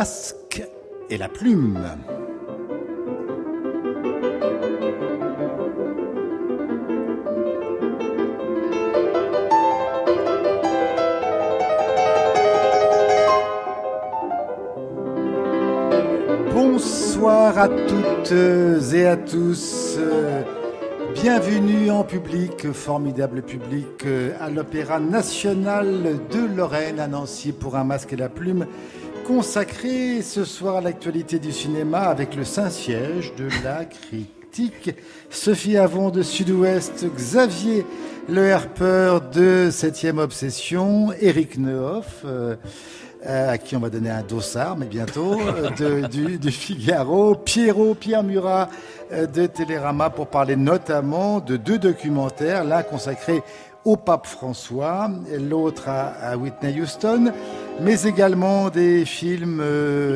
Masque et la plume. Bonsoir à toutes et à tous. Bienvenue en public, formidable public, à l'Opéra national de Lorraine à Nancy pour un masque et la plume consacré ce soir à l'actualité du cinéma avec le Saint-Siège de la critique. Sophie Avon de Sud-Ouest, Xavier Le Herper de 7e Obsession, Eric Nehoff. Euh, euh, à qui on va donner un dossard, mais bientôt, euh, de, du, Figaro, Pierrot, Pierre Murat de Télérama pour parler notamment de deux documentaires, l'un consacré au pape François, l'autre à, Whitney Houston, mais également des films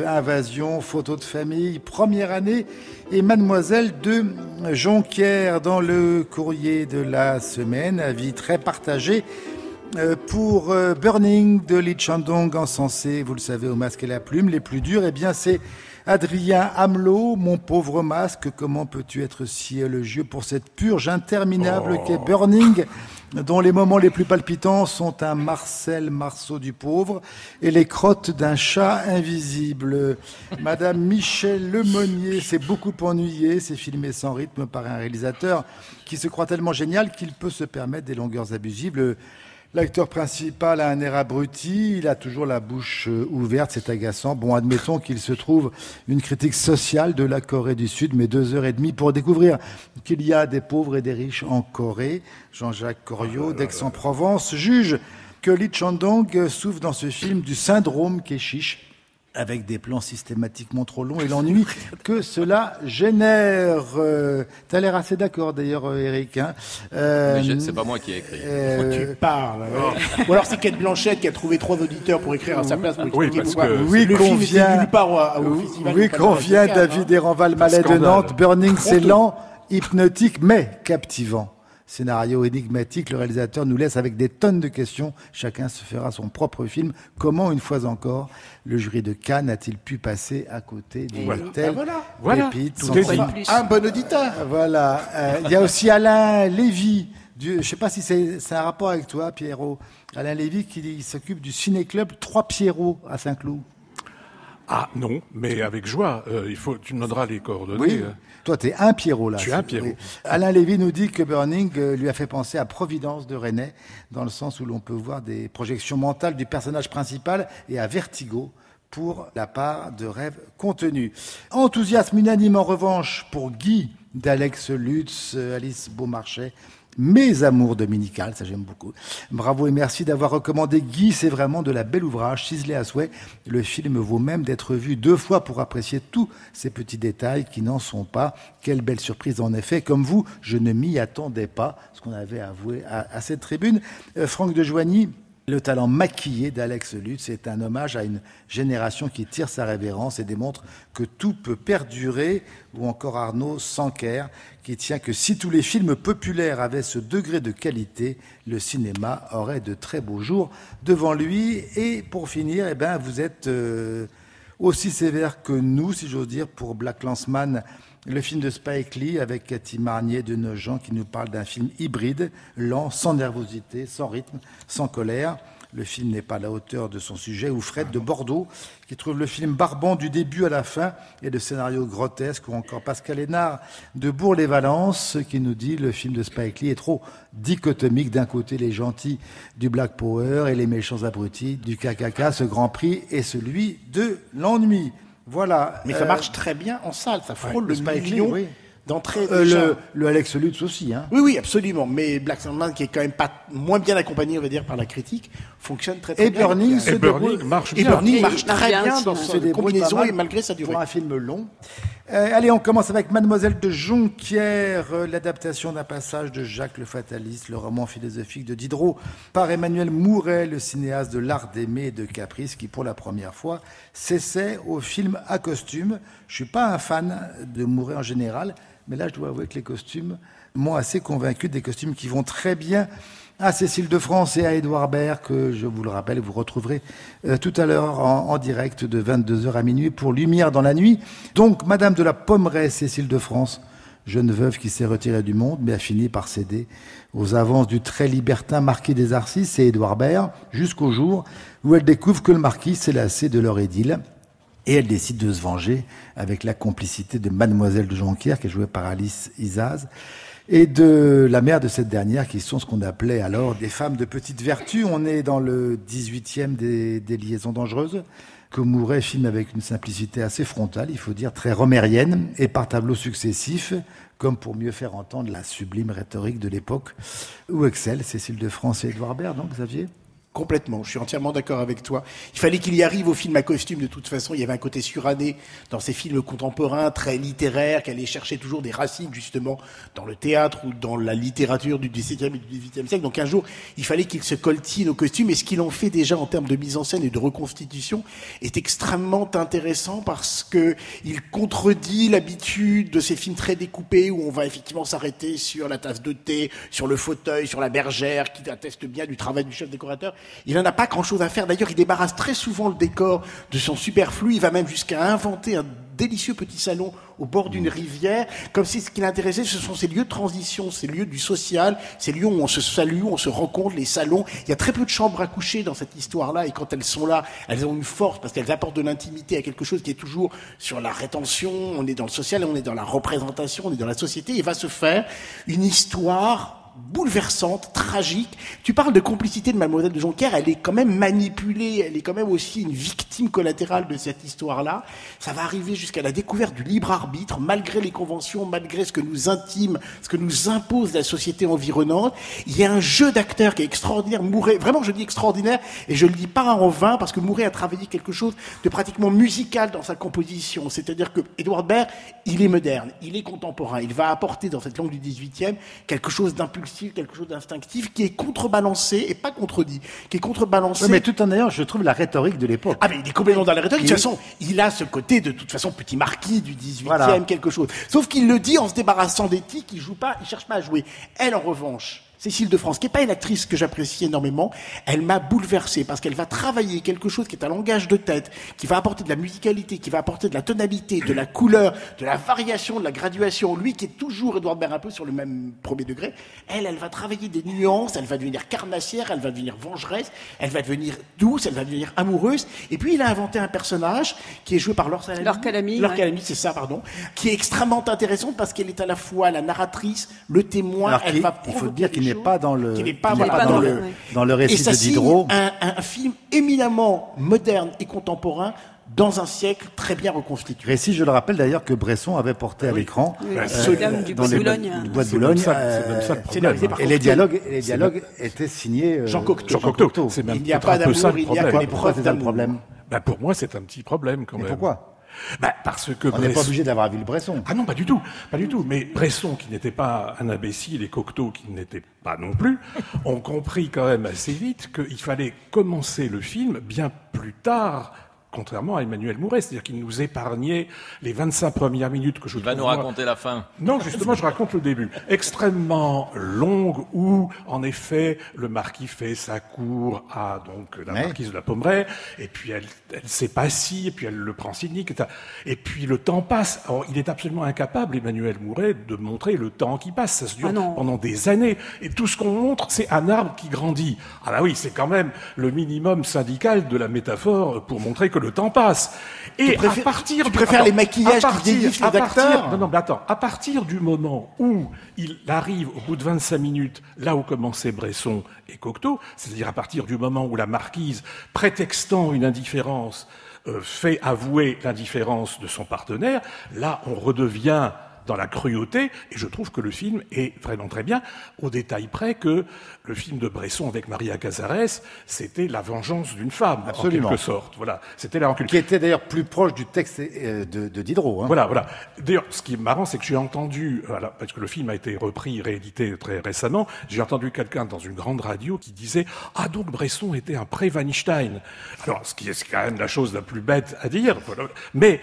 Invasion, Photos de famille, Première année et Mademoiselle de Jonquière. Dans le courrier de la semaine, avis très partagé euh, pour euh, Burning de Lee Chandong encensé, vous le savez, au masque et la plume, les plus durs, eh bien c'est Adrien Hamelot, mon pauvre masque, comment peux-tu être si élogieux pour cette purge interminable qu'est oh. Burning, dont les moments les plus palpitants sont un Marcel Marceau du pauvre et les crottes d'un chat invisible. Madame Michel Lemonnier s'est beaucoup ennuyée, c'est filmé sans rythme par un réalisateur qui se croit tellement génial qu'il peut se permettre des longueurs abusives. L'acteur principal a un air abruti, il a toujours la bouche euh, ouverte, c'est agaçant. Bon, admettons qu'il se trouve une critique sociale de la Corée du Sud, mais deux heures et demie pour découvrir qu'il y a des pauvres et des riches en Corée. Jean-Jacques Coriot, d'Aix-en-Provence, juge que Lee Chandong souffre dans ce film du syndrome Keshish avec des plans systématiquement trop longs et l'ennui que cela génère. Euh, tu as l'air assez d'accord d'ailleurs, euh, Eric. Hein euh, c'est pas moi qui ai écrit. Euh, tu parles. Ou alors c'est Kate Blanchette qui a trouvé trois auditeurs pour écrire à sa place. Pour oui, parce que oui, le film vient, nulle part au, au festival. Oui, qu'on vient David Eranval Mallet de Nantes. Burning, c'est lent, hypnotique, mais captivant scénario énigmatique, le réalisateur nous laisse avec des tonnes de questions. Chacun se fera son propre film. Comment, une fois encore, le jury de Cannes a-t-il pu passer à côté d'une voilà. telle ben voilà. Un bon auditeur. Voilà. Euh, il y a aussi Alain Lévy. je ne sais pas si c'est un rapport avec toi, Pierrot. Alain Lévy qui s'occupe du ciné-club Trois Pierrot à Saint-Cloud. Ah non, mais avec joie. Euh, il faut, tu me donneras les coordonnées. Oui. Euh. Toi, tu es un Pierrot là. Je suis un Pierrot. Alain Lévy nous dit que Burning euh, lui a fait penser à Providence de René, dans le sens où l'on peut voir des projections mentales du personnage principal, et à Vertigo pour la part de rêves contenus. Enthousiasme unanime en revanche pour Guy d'Alex Lutz, Alice Beaumarchais mes amours dominicales, ça j'aime beaucoup. Bravo et merci d'avoir recommandé Guy, c'est vraiment de la belle ouvrage, ciselé à souhait. Le film vaut même d'être vu deux fois pour apprécier tous ces petits détails qui n'en sont pas. Quelle belle surprise en effet. Comme vous, je ne m'y attendais pas, ce qu'on avait avoué à, cette tribune. Euh, Franck de Joigny, le talent maquillé d'Alex Lutz est un hommage à une génération qui tire sa révérence et démontre que tout peut perdurer, ou encore Arnaud Sanker, qui tient que si tous les films populaires avaient ce degré de qualité, le cinéma aurait de très beaux jours devant lui. Et pour finir, eh ben, vous êtes euh, aussi sévère que nous, si j'ose dire, pour Black Lanceman le film de Spike Lee avec Cathy Marnier de Nogent qui nous parle d'un film hybride, lent, sans nervosité, sans rythme, sans colère. Le film n'est pas à la hauteur de son sujet. Ou Fred de Bordeaux, qui trouve le film barbant du début à la fin et le scénario grotesque. Ou encore Pascal Hénard de Bourg-les-Valences, qui nous dit le film de Spike Lee est trop dichotomique. D'un côté, les gentils du Black Power et les méchants abrutis du KKK. Ce grand prix est celui de l'ennui. Voilà. Mais ça euh, marche très bien en salle, ça frôle le million oui. d'entrée. Euh, le, le, Alex Lutz aussi. Hein. Oui, oui, absolument. Mais Black Sandman, qui est quand même pas moins bien accompagné, on va dire, par la critique, fonctionne très très et bien. Burning, et Burning marche bien. Et Burning marche très bien, dans cette combinaison et malgré sa durée. Pour un film long. Euh, allez, on commence avec Mademoiselle de Jonquière, euh, l'adaptation d'un passage de Jacques le Fataliste, le roman philosophique de Diderot, par Emmanuel Mouret, le cinéaste de l'art d'aimer et de caprice, qui pour la première fois s'essaie au film à costume. Je suis pas un fan de Mouret en général, mais là je dois avouer que les costumes m'ont assez convaincu, des costumes qui vont très bien à Cécile de France et à Édouard Baird, que je vous le rappelle, vous retrouverez euh, tout à l'heure en, direct de 22h à minuit pour Lumière dans la nuit. Donc, Madame de la Pommeraye, Cécile de France, jeune veuve qui s'est retirée du monde, mais a fini par céder aux avances du très libertin marquis des Arcis et Édouard Baird, jusqu'au jour où elle découvre que le marquis s'est lassé de leur édile. Et elle décide de se venger avec la complicité de Mademoiselle de Jonquière, qui est jouée par Alice Isaz et de la mère de cette dernière, qui sont ce qu'on appelait alors des femmes de petite vertu. On est dans le 18e des, liaisons dangereuses, que Mouret filme avec une simplicité assez frontale, il faut dire très romérienne, et par tableaux successifs, comme pour mieux faire entendre la sublime rhétorique de l'époque où excellent Cécile de France et Édouard Baird, donc Xavier? Complètement, je suis entièrement d'accord avec toi. Il fallait qu'il y arrive au film à costume de toute façon. Il y avait un côté suranné dans ces films contemporains, très littéraires, qui allaient chercher toujours des racines justement dans le théâtre ou dans la littérature du XVIIe et du XVIIIe siècle. Donc un jour, il fallait qu'il se coltine au costume. Et ce qu'il en fait déjà en termes de mise en scène et de reconstitution est extrêmement intéressant parce que il contredit l'habitude de ces films très découpés où on va effectivement s'arrêter sur la tasse de thé, sur le fauteuil, sur la bergère, qui atteste bien du travail du chef décorateur. Il n'en a pas grand-chose à faire. D'ailleurs, il débarrasse très souvent le décor de son superflu. Il va même jusqu'à inventer un délicieux petit salon au bord d'une rivière, comme si ce qui l'intéressait, ce sont ces lieux de transition, ces lieux du social, ces lieux où on se salue, où on se rencontre, les salons. Il y a très peu de chambres à coucher dans cette histoire-là, et quand elles sont là, elles ont une force parce qu'elles apportent de l'intimité à quelque chose qui est toujours sur la rétention. On est dans le social, on est dans la représentation, on est dans la société. Il va se faire une histoire bouleversante, tragique. Tu parles de complicité de Mademoiselle de Jonquière, elle est quand même manipulée, elle est quand même aussi une victime collatérale de cette histoire-là. Ça va arriver jusqu'à la découverte du libre arbitre, malgré les conventions, malgré ce que nous intime, ce que nous impose la société environnante. Il y a un jeu d'acteurs qui est extraordinaire. Mouret, vraiment je dis extraordinaire, et je le dis pas en vain, parce que Mouret a travaillé quelque chose de pratiquement musical dans sa composition. C'est-à-dire que Edouard Baird, il est moderne, il est contemporain, il va apporter dans cette langue du 18e quelque chose d'impulsif quelque chose d'instinctif, qui est contrebalancé et pas contredit, qui est contrebalancé. mais tout en ayant, je trouve, la rhétorique de l'époque. Ah, mais il est complètement dans la rhétorique. De toute façon, il a ce côté de toute façon petit marquis du 18e, quelque chose. Sauf qu'il le dit en se débarrassant des tics, il joue pas, il cherche pas à jouer. Elle, en revanche, Cécile de France, qui n'est pas une actrice que j'apprécie énormément, elle m'a bouleversé parce qu'elle va travailler quelque chose qui est un langage de tête, qui va apporter de la musicalité, qui va apporter de la tonalité, de la couleur, de la variation, de la graduation. Lui qui est toujours Edouard Baird un peu sur le même premier degré, elle, elle va travailler des nuances, elle va devenir carnassière, elle va devenir vengeresse, elle va devenir douce, elle va devenir amoureuse. Et puis il a inventé un personnage qui est joué par Laure Salami. Laure Calamy. Laure Calamy, c'est ça, pardon. Qui est extrêmement intéressante parce qu'elle est à la fois la narratrice, le témoin, elle va Il faut dire qu'il n'est pas dans le, n'est pas, dans, le, dans le récit de Diderot. Un, un, film éminemment moderne et contemporain dans un siècle très bien reconstitué. Récit, je le rappelle d'ailleurs, que Bresson avait porté à l'écran oui. euh, du Bois de Boulogne. Bois de Boulogne. et les dialogues, les dialogues étaient signés euh, Jean Cocteau. Jean Cocteau. Il n'y a pas d'amour, il n'y a que des preuves d'amour. Ben pour moi, c'est un petit problème quand même. Pourquoi bah, parce que On n'est pas obligé d'avoir vu le Bresson. Ah non, pas du tout, pas du tout. Mais Bresson, qui n'était pas un imbécile, et Cocteau, qui n'était pas non plus, ont compris quand même assez vite qu'il fallait commencer le film bien plus tard contrairement à Emmanuel Mouret, c'est-à-dire qu'il nous épargnait les 25 premières minutes que je Il va nous raconter la fin. Non, justement, je raconte le début. Extrêmement longue, où, en effet, le marquis fait sa cour à donc la marquise de la Pommeraye, et puis elle, elle s'épacie, et puis elle le prend cynique, et puis le temps passe. Alors, il est absolument incapable, Emmanuel Mouret, de montrer le temps qui passe. Ça se dure ah pendant des années. Et tout ce qu'on montre, c'est un arbre qui grandit. Ah bah oui, c'est quand même le minimum syndical de la métaphore pour montrer que le temps passe. Et à partir tu préfères les maquillages qui délivrent les acteurs Non, non, mais attends. À partir du moment où il arrive, au bout de 25 minutes, là où commençaient Bresson et Cocteau, c'est-à-dire à partir du moment où la marquise, prétextant une indifférence, euh, fait avouer l'indifférence de son partenaire, là, on redevient dans la cruauté, et je trouve que le film est vraiment très bien, au détail près que le film de Bresson avec Maria Cazares, c'était la vengeance d'une femme, Absolument. en quelque sorte. Voilà, c'était la. Qui était d'ailleurs plus proche du texte euh, de, de Diderot. Hein. Voilà, voilà. D'ailleurs, ce qui est marrant, c'est que j'ai entendu, voilà, parce que le film a été repris, réédité très récemment, j'ai entendu quelqu'un dans une grande radio qui disait Ah, donc Bresson était un pré-Weinstein. Alors, ce qui est quand même la chose la plus bête à dire, mais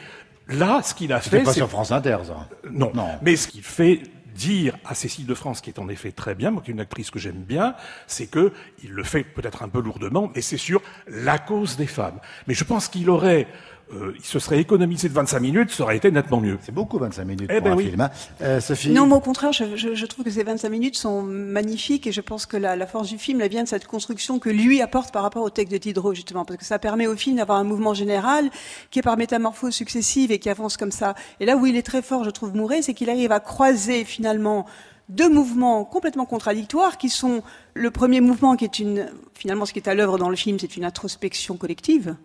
Là, ce qu'il a fait, pas sur France Inter, ça. Non. non. Mais ce qu'il fait dire à Cécile de France, qui est en effet très bien, moi qui est une actrice que j'aime bien, c'est que il le fait peut-être un peu lourdement, mais c'est sur la cause des femmes. Mais je pense qu'il aurait euh, il se serait économisé de 25 minutes, ça aurait été nettement mieux. C'est beaucoup 25 minutes eh pour ben un film. Hein. Euh, Sophie Non, mais au contraire, je, je, je, trouve que ces 25 minutes sont magnifiques et je pense que la, la force du film elle vient de cette construction que lui apporte par rapport au texte de Diderot, justement, parce que ça permet au film d'avoir un mouvement général qui est par métamorphose successive et qui avance comme ça. Et là où il est très fort, je trouve, Mouret, c'est qu'il arrive à croiser finalement deux mouvements complètement contradictoires qui sont le premier mouvement qui est une finalement ce qui est à l'œuvre dans le film c'est une introspection collective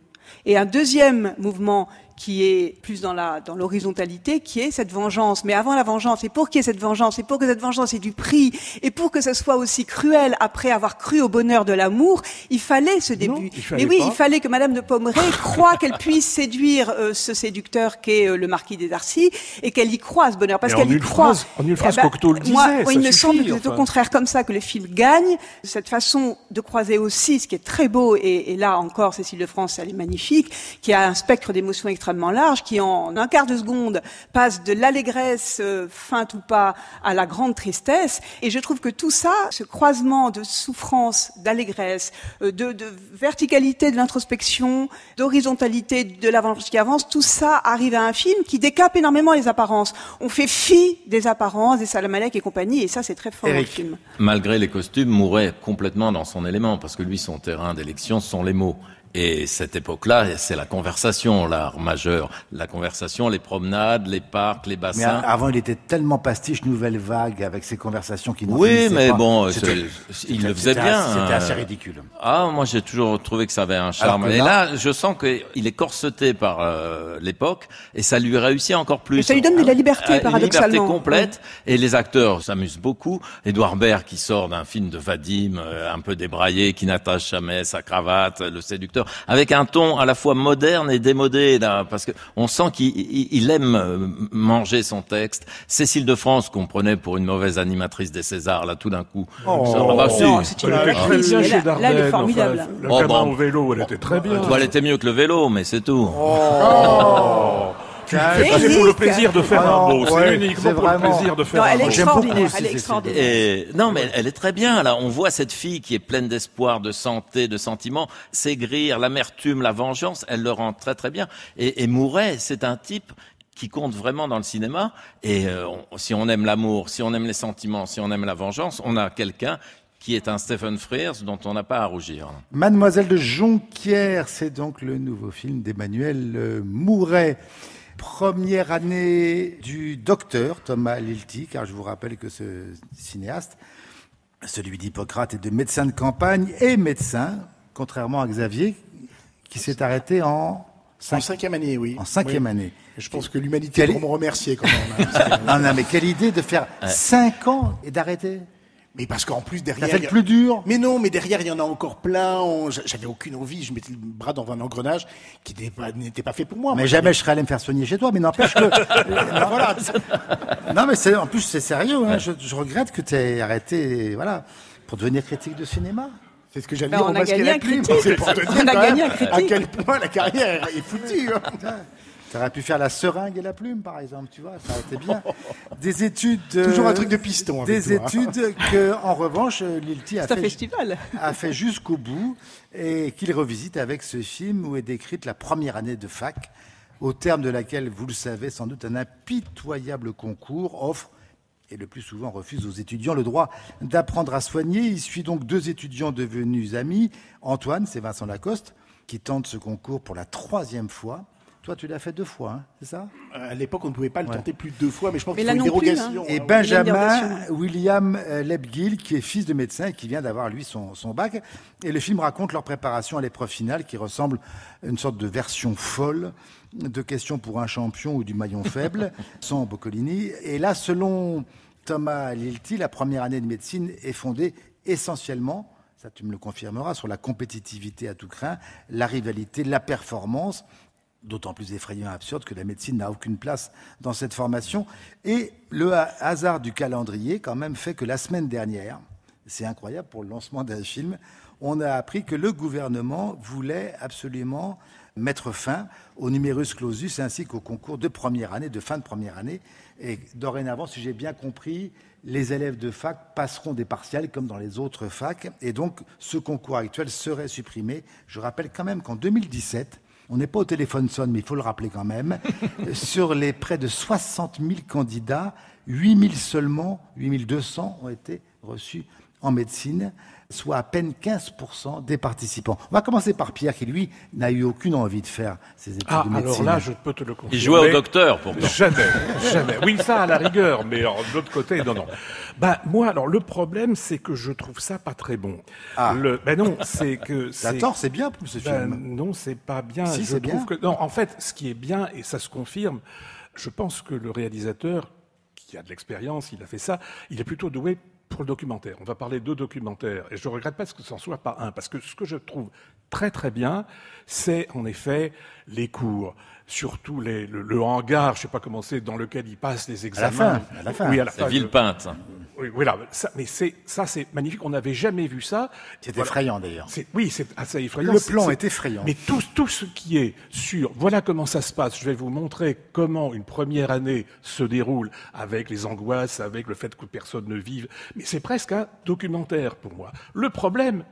et un deuxième mouvement qui est plus dans la dans l'horizontalité, qui est cette vengeance. Mais avant la vengeance, et pour qu'il y ait cette vengeance, et pour que cette vengeance ait du prix, et pour que ce soit aussi cruel après avoir cru au bonheur de l'amour, il fallait ce début. Mais oui, il fallait que Madame de Pommeraye croie qu'elle puisse séduire euh, ce séducteur qu'est euh, le marquis des Darcy, et qu'elle y croit ce bonheur, parce qu'elle y croit. en une phrase, eh ben, Cocteau le disait. Moi, il me semble que c'est au contraire comme ça que le film gagne. Cette façon de croiser aussi, ce qui est très beau, et, et là encore, Cécile de France, elle est magnifique, qui a un spectre d'émotions extrêmement extrêmement large, qui en un quart de seconde passe de l'allégresse euh, feinte ou pas à la grande tristesse. Et je trouve que tout ça, ce croisement de souffrance, d'allégresse, euh, de, de, verticalité de l'introspection, d'horizontalité de l'avance qui avance, tout ça arrive à un film qui décape énormément les apparences. On fait fi des apparences, des Salamalek et compagnie, et ça c'est très fort dans le film. Malgré les costumes, Mouret complètement dans son élément, parce que lui, son terrain d'élection sont les mots. Et cette époque-là, c'est la conversation, l'art majeur. La conversation, les promenades, les parcs, les bassins. Mais avant, il était tellement pastiche, nouvelle vague, avec ses conversations qui n'en Oui, mais bon, il le faisait bien. C'était assez ridicule. Ah, moi, j'ai toujours trouvé que ça avait un charme. Et là, je sens qu'il est corseté par euh, l'époque, et ça lui réussit encore plus. Et ça lui donne de la liberté, euh, paradoxalement. Une liberté complète, et les acteurs s'amusent beaucoup. Edouard Baird, qui sort d'un film de Vadim, euh, un peu débraillé, qui n'attache jamais sa cravate, le séducteur avec un ton à la fois moderne et démodé, là, parce que on sent qu'il aime euh, manger son texte. Cécile de France, qu'on prenait pour une mauvaise animatrice des Césars, là, tout d'un coup. Oh, ça, bah, c'est une elle très bien chez Là, elle est formidable. le oh, bon. au vélo, elle était très bien. elle était mieux que le vélo, mais c'est tout. C'est pour le plaisir de faire un mot. C'est uniquement pour le plaisir de faire un mot. Elle est extraordinaire. Elle est extraordinaire. Et, non, mais elle est très bien. Là, on voit cette fille qui est pleine d'espoir, de santé, de sentiments, s'aigrir, l'amertume, la vengeance. Elle le rend très très bien. Et, et Mouret, c'est un type qui compte vraiment dans le cinéma. Et euh, si on aime l'amour, si on aime les sentiments, si on aime la vengeance, on a quelqu'un qui est un Stephen Frears dont on n'a pas à rougir. Mademoiselle de Jonquière, c'est donc le nouveau film d'Emmanuel euh, Mouret. Première année du docteur Thomas Lilti, car je vous rappelle que ce cinéaste, celui d'Hippocrate et de médecin de campagne, est médecin, contrairement à Xavier, qui s'est arrêté en, cinquième année, oui. En cinquième année. je pense que l'humanité doit me remercier quand même. Hein, non, non, mais quelle idée de faire cinq ans et d'arrêter mais parce qu'en plus derrière. Ça fait le plus dur. Mais non, mais derrière il y en a encore plein. J'avais aucune envie. Je mettais le bras dans un engrenage qui n'était pas, fait pour moi. Mais jamais je serais allé me faire soigner chez toi. Mais n'empêche que. non, voilà. non, mais c'est en plus c'est sérieux. Hein. Je, je, regrette que tu aies arrêté, voilà, pour devenir critique de cinéma. C'est ce que j'allais dire. On, a gagné un critique. Pour te dire on a gagné un critique. À quel point la carrière est foutue. Hein. Tu aurais pu faire la seringue et la plume, par exemple, tu vois, ça aurait été bien. Des études. Toujours un truc de piston. Avec des études que, en revanche, Lilti a fait, festival. a fait jusqu'au bout et qu'il revisite avec ce film où est décrite la première année de fac, au terme de laquelle, vous le savez sans doute, un impitoyable concours offre et le plus souvent refuse aux étudiants le droit d'apprendre à soigner. Il suit donc deux étudiants devenus amis. Antoine, c'est Vincent Lacoste, qui tente ce concours pour la troisième fois. Toi, tu l'as fait deux fois, hein, c'est ça? À l'époque, on ne pouvait pas le tenter plus de deux fois, mais je pense qu'il faut une dérogation. Hein. Et Benjamin William euh, Lebgill, qui est fils de médecin et qui vient d'avoir, lui, son, bac. Et le film raconte leur préparation à l'épreuve finale, qui ressemble à une sorte de version folle de questions pour un champion ou du maillon faible, sans Boccolini. Et là, selon Thomas Lilti, la première année de médecine est fondée essentiellement ça tu me le confirmeras, sur la compétitivité à tout craint, la rivalité, la performance, d'autant plus effrayant et absurde que la médecine n'a aucune place dans cette formation. Et le hasard du calendrier, quand même, fait que la semaine dernière, c'est incroyable pour le lancement d'un film, on a appris que le gouvernement voulait absolument mettre fin au numerus clausus ainsi qu'au concours de première année, de fin de première année. Et dorénavant, si j'ai bien compris, les élèves de fac passeront des partiels comme dans les autres facs. Et donc, ce concours actuel serait supprimé. Je rappelle quand même qu'en 2017, on n'est pas au téléphone sonne, mais il faut le rappeler quand même, sur les près de 60 000 candidats, 8 000 seulement, 8 200 ont été reçus en médecine soit à peine 15% des participants. On va commencer par Pierre, qui lui n'a eu aucune envie de faire ses études ah, de médecine. alors là, je peux te le confirmer. Il jouait au docteur, pourtant. Jamais, jamais. Oui, ça à la rigueur, mais alors, de l'autre côté, non, non. Ben, moi, alors, le problème, c'est que je trouve ça pas très bon. Ah. Le, ben non, c'est que... c'est- D'accord, c'est bien pour ce Ben, film. non, c'est pas bien. Si, je c'est trouve bien. que non. En fait, ce qui est bien et ça se confirme, je pense que le réalisateur qui a de l'expérience, il a fait ça, il est plutôt doué pour le documentaire. On va parler de documentaire et je regrette pas que ce n'en soit pas un parce que ce que je trouve très très bien, c'est en effet les cours. Surtout les, le, le hangar, je sais pas comment c'est, dans lequel ils passent les examens. fin, à la fin. Oui, à la C'est fin. Villepinte. Oui, voilà. Ça, mais c'est ça, c'est magnifique. On n'avait jamais vu ça. C'est Voilà. effrayant d'ailleurs. C'est- Oui, c'est assez effrayant. Le plan c'est- est effrayant. Mais tout, tout ce qui est sur, voilà comment ça se passe. Je vais vous montrer comment une première année se déroule avec les angoisses, avec le fait que personne ne vive. Mais c'est presque un documentaire pour moi. Le problème,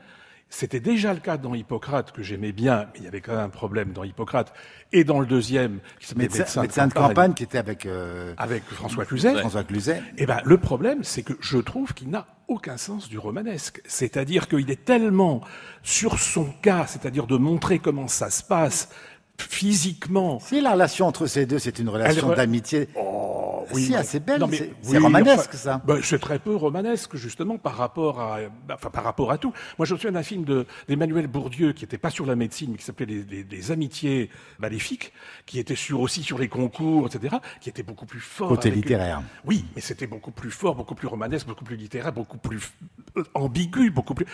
c'était déjà le cas dans Hippocrate que j'aimais bien, mais il y avait quand même un problème dans Hippocrate et dans le deuxième qui s'appelait Médecin, médecin de campagne qui était avec euh, avec François Cluzet. François Cluzet. Eh ben, le problème, c'est que je trouve qu'il n'a aucun sens du romanesque. C'est-à-dire qu'il est tellement sur son cas, c'est-à-dire de montrer comment ça se passe physiquement. Si la relation entre ces deux, c'est une relation d'amitié. Oh, si, non. assez belle. C'est oui, romanesque, enfin, ça. ben, c'est très peu romanesque, justement, par rapport à, enfin, par rapport à tout. Moi, je me souviens d'un film de- d'Emmanuel Bourdieu qui n'était pas sur la médecine, mais qui s'appelait les, les- les Amitiés maléfiques, qui était sur, aussi sur les concours, etc., qui était beaucoup plus fort. Côté avec littéraire. Oui, mais c'était beaucoup plus fort, beaucoup plus romanesque, beaucoup plus littéraire, beaucoup plus euh, ambigu, beaucoup plus.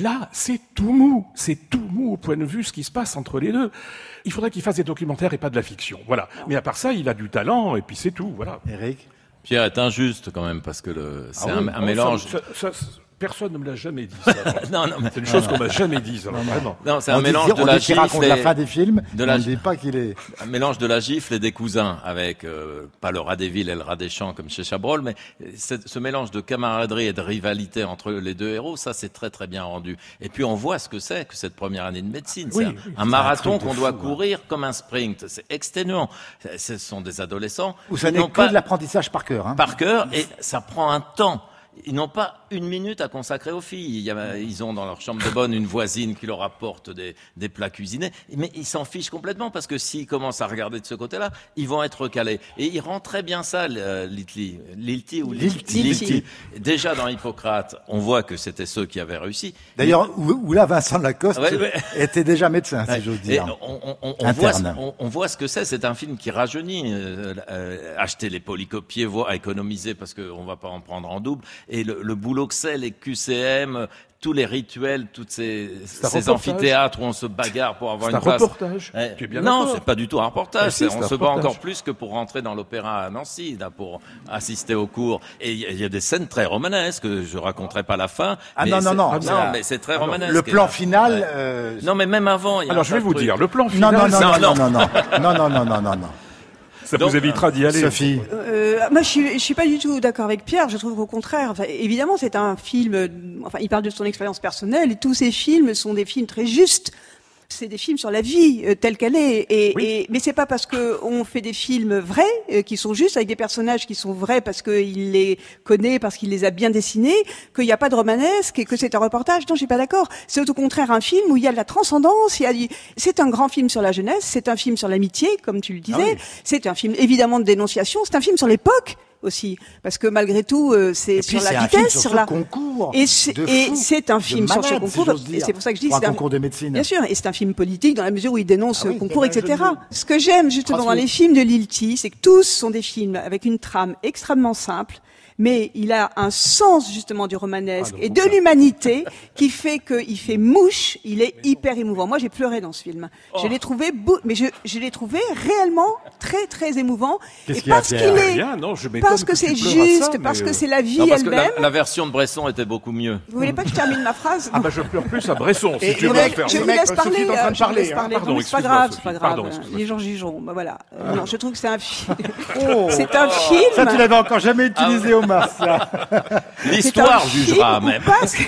Là, c'est tout mou. C'est tout mou au point de vue ce qui se passe entre les deux. Il faudrait qu'il fasse des documentaires et pas de la fiction. Voilà. Mais à part ça, il a du talent et puis c'est tout. Voilà. Eric Pierre est injuste quand même parce que le- c'est Ah un, oui. un mélange. ça- ça- ça- personne ne me l'a jamais dit. Ça. Non, non, mais C'est une chose qu'on m'a jamais dit. Ça, vraiment. non, c'est On un dit- mélange on de dit la raconte gifle la et- fin des films, de on la- ne dit pas qu'il est... un mélange de la gifle et des cousins, avec euh, pas le rat des villes et le rat des champs comme chez Chabrol, mais c'est- ce mélange de camaraderie et de rivalité entre les deux héros, ça c'est très très bien rendu. Et puis on voit ce que c'est que cette première année de médecine. Oui, c'est un, oui, un c'est marathon qu'on doit hein. courir comme un sprint. C'est exténuant. Ce sont des adolescents. Où ça n'est que pas- de l'apprentissage par cœur. Hein. par cœur et ça prend un temps. Ils n'ont pas une minute à consacrer aux filles. Ils ont dans leur chambre de bonne une voisine qui leur apporte des, des plats cuisinés, mais ils s'en fichent complètement parce que s'ils commencent à regarder de ce côté-là, ils vont être calés. Et il rend très bien ça, Lilti, Lilti ou Lilti? Déjà dans Hippocrate, on voit que c'était ceux qui avaient réussi. D'ailleurs, où, là, Vincent Lacoste Ouais, ouais. était déjà médecin, si j'ose Et dire. on, on- on- on Interne. voit, ce- on, on voit ce que c'est. C'est un film qui rajeunit. euh, euh, acheter les polycopiers, voir, économiser parce qu'on va pas en prendre en double. Et le, le boulot que c'est, les QCM, euh, tous les rituels, toutes ces, un ces reportage. amphithéâtres où on se bagarre pour avoir C'est une un place. reportage. Tu es bien non, c'est pas du tout un reportage. Ah, si, c'est- c'est on un se bat reportage. encore plus que pour rentrer dans l'opéra à Nancy, là, pour assister aux cours. Et il y, a- il y a des scènes très romanesques. Je raconterai pas la fin. Ah mais non, non, c'est- non, non, c'est- mais c'est très Ah non, romanesque. Le plan final... Ouais. euh, Non, mais même avant. il y a Alors un je vais vous dire, le plan non, final, non, non, ça- non, non, non, non, non, non, non, non, non. Ça Donc, vous évitera d'y aller. Sophie, Euh, moi, je suis, je suis pas du tout d'accord avec Pierre. Je trouve qu'au contraire, enfin, évidemment, c'est un film. euh, Enfin, il parle de son expérience personnelle et tous ces films sont des films très justes. C'est des films sur la vie euh, telle qu'elle est. Et, Oui. et- mais c'est pas parce que on fait des films vrais euh, qui sont justes avec des personnages qui sont vrais parce qu'il les connaît, parce qu'il les a bien dessinés, qu'il n'y a pas de romanesque et que c'est un reportage. Non, je suis pas d'accord. C'est au contraire un film où il y a de la transcendance. Il y a du... C'est un grand film sur la jeunesse. C'est un film sur l'amitié, comme tu le disais. C'est un film évidemment de dénonciation. C'est un film sur l'époque aussi, parce que malgré tout, euh, c'est sur c'est la vitesse, sur la concours et c'est c'est un film sur ce concours. et c'est pour ça que je dis pour un c'est concours de médecine. Bien sûr, et c'est un film politique dans la mesure où il dénonce Ah le concours, c'est etc. Ce que j'aime justement dans les films de Lilti, c'est que tous sont des films avec une trame extrêmement simple, mais il a un sens justement du romanesque Ah, et de l'humanité qui fait qu'il fait mouche. Il est hyper émouvant. Moi, j'ai pleuré dans ce film. Oh. Je l'ai trouvé, bou- mais je, je l'ai trouvé réellement très très émouvant. Qu'est-ce Et qu'il y a, parce qu'il est, Rien, non, je m'étonne parce que, que c'est juste, ça, parce que euh, c'est la vie elle-même. la, la version de Bresson était beaucoup mieux. Vous voulez pas que je termine ma phrase? Ah bah je pleure plus à Bresson, si Et tu veux faire. je vous mecs, laisse Sophie parler. est en train de euh, je vous parler, laisse parler. Pardon, c'est pas grave, c'est pas grave. Les gens jugeront. Bah voilà. Euh, Ah. Non, je trouve que c'est un film. c'est un film. Oh. Ça, tu l'avais encore jamais utilisé, L'histoire jugera même. Parce que,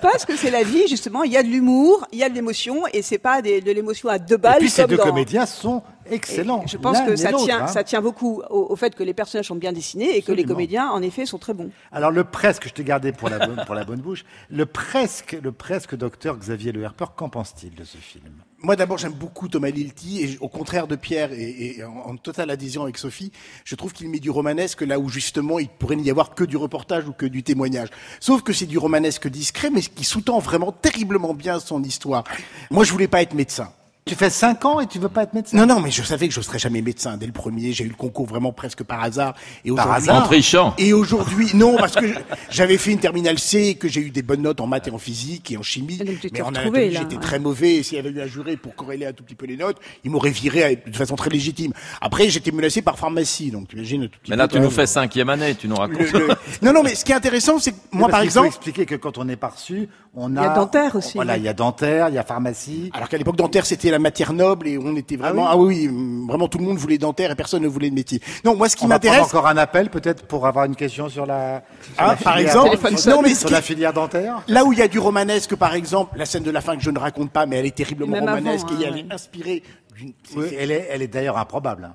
parce que c'est la vie, justement, il y a de l'humour, il y a de l'émotion, et c'est pas des- de l'émotion à deux Et balles. puis ces deux dans- comédiens sont excellents. Et Je pense que et ça tient, hein. ça tient beaucoup au, au fait que les personnages sont bien dessinés et que les comédiens, en effet, sont très bons. Alors le presque, je t'ai gardé pour la, bonne, pour la bonne bouche, le presque, le presque docteur Xavier Le Herper, qu'en pense-t-il de ce film? Moi, d'abord, j'aime beaucoup Thomas Lilti, et au contraire de Pierre, et, et en, en totale adhésion avec Sophie, je trouve qu'il met du romanesque là où justement il pourrait n'y avoir que du reportage ou que du témoignage. Sauf que c'est du romanesque discret, mais qui sous-tend vraiment terriblement bien son histoire. Moi, je voulais pas être médecin. Tu fais 5 ans et tu veux pas être médecin? Non, non, mais je savais que je serais jamais médecin dès le premier. J'ai eu le concours vraiment presque par hasard. Et Par aujourd'hui- hasard En trichant. Et aujourd'hui, non, parce que j'avais fait une terminale C, et que j'ai eu des bonnes notes en maths et en physique et en chimie. Ah, donc tu Mais en anatomie, j'étais ouais. très mauvais. Et s'il y avait eu un juré pour corréler un tout petit peu les notes, il m'aurait viré de façon très légitime. Après, j'étais menacé par pharmacie, donc tu imagines. un tout petit Mais là, peu tu nous fais cinquième année, tu nous racontes. Le- le- Non, non, mais ce qui est intéressant, c'est que moi, par exemple, faut expliquer que quand on est par reçu, on a... Il y a dentaire aussi. Voilà, il y a dentaire, il y a pharmacie. alors qu'à l'époque dentaire, c'était la matière noble et on était vraiment, ah oui, oui, vraiment tout le monde voulait dentaire et personne ne voulait de métier. Non, moi, ce qui On va prendre m'intéresse, encore un appel peut-être pour avoir une question sur la, sur Ah, la par exemple. Sur, sonne. Non, mais ce sur qui- la filière dentaire. Là où il y a du romanesque, par exemple, la scène de la fin que je ne raconte pas, mais elle est terriblement Même avant, romanesque hein, et elle ouais. est inspirée d'une. Oui, c'est- elle est, elle est d'ailleurs improbable. hein.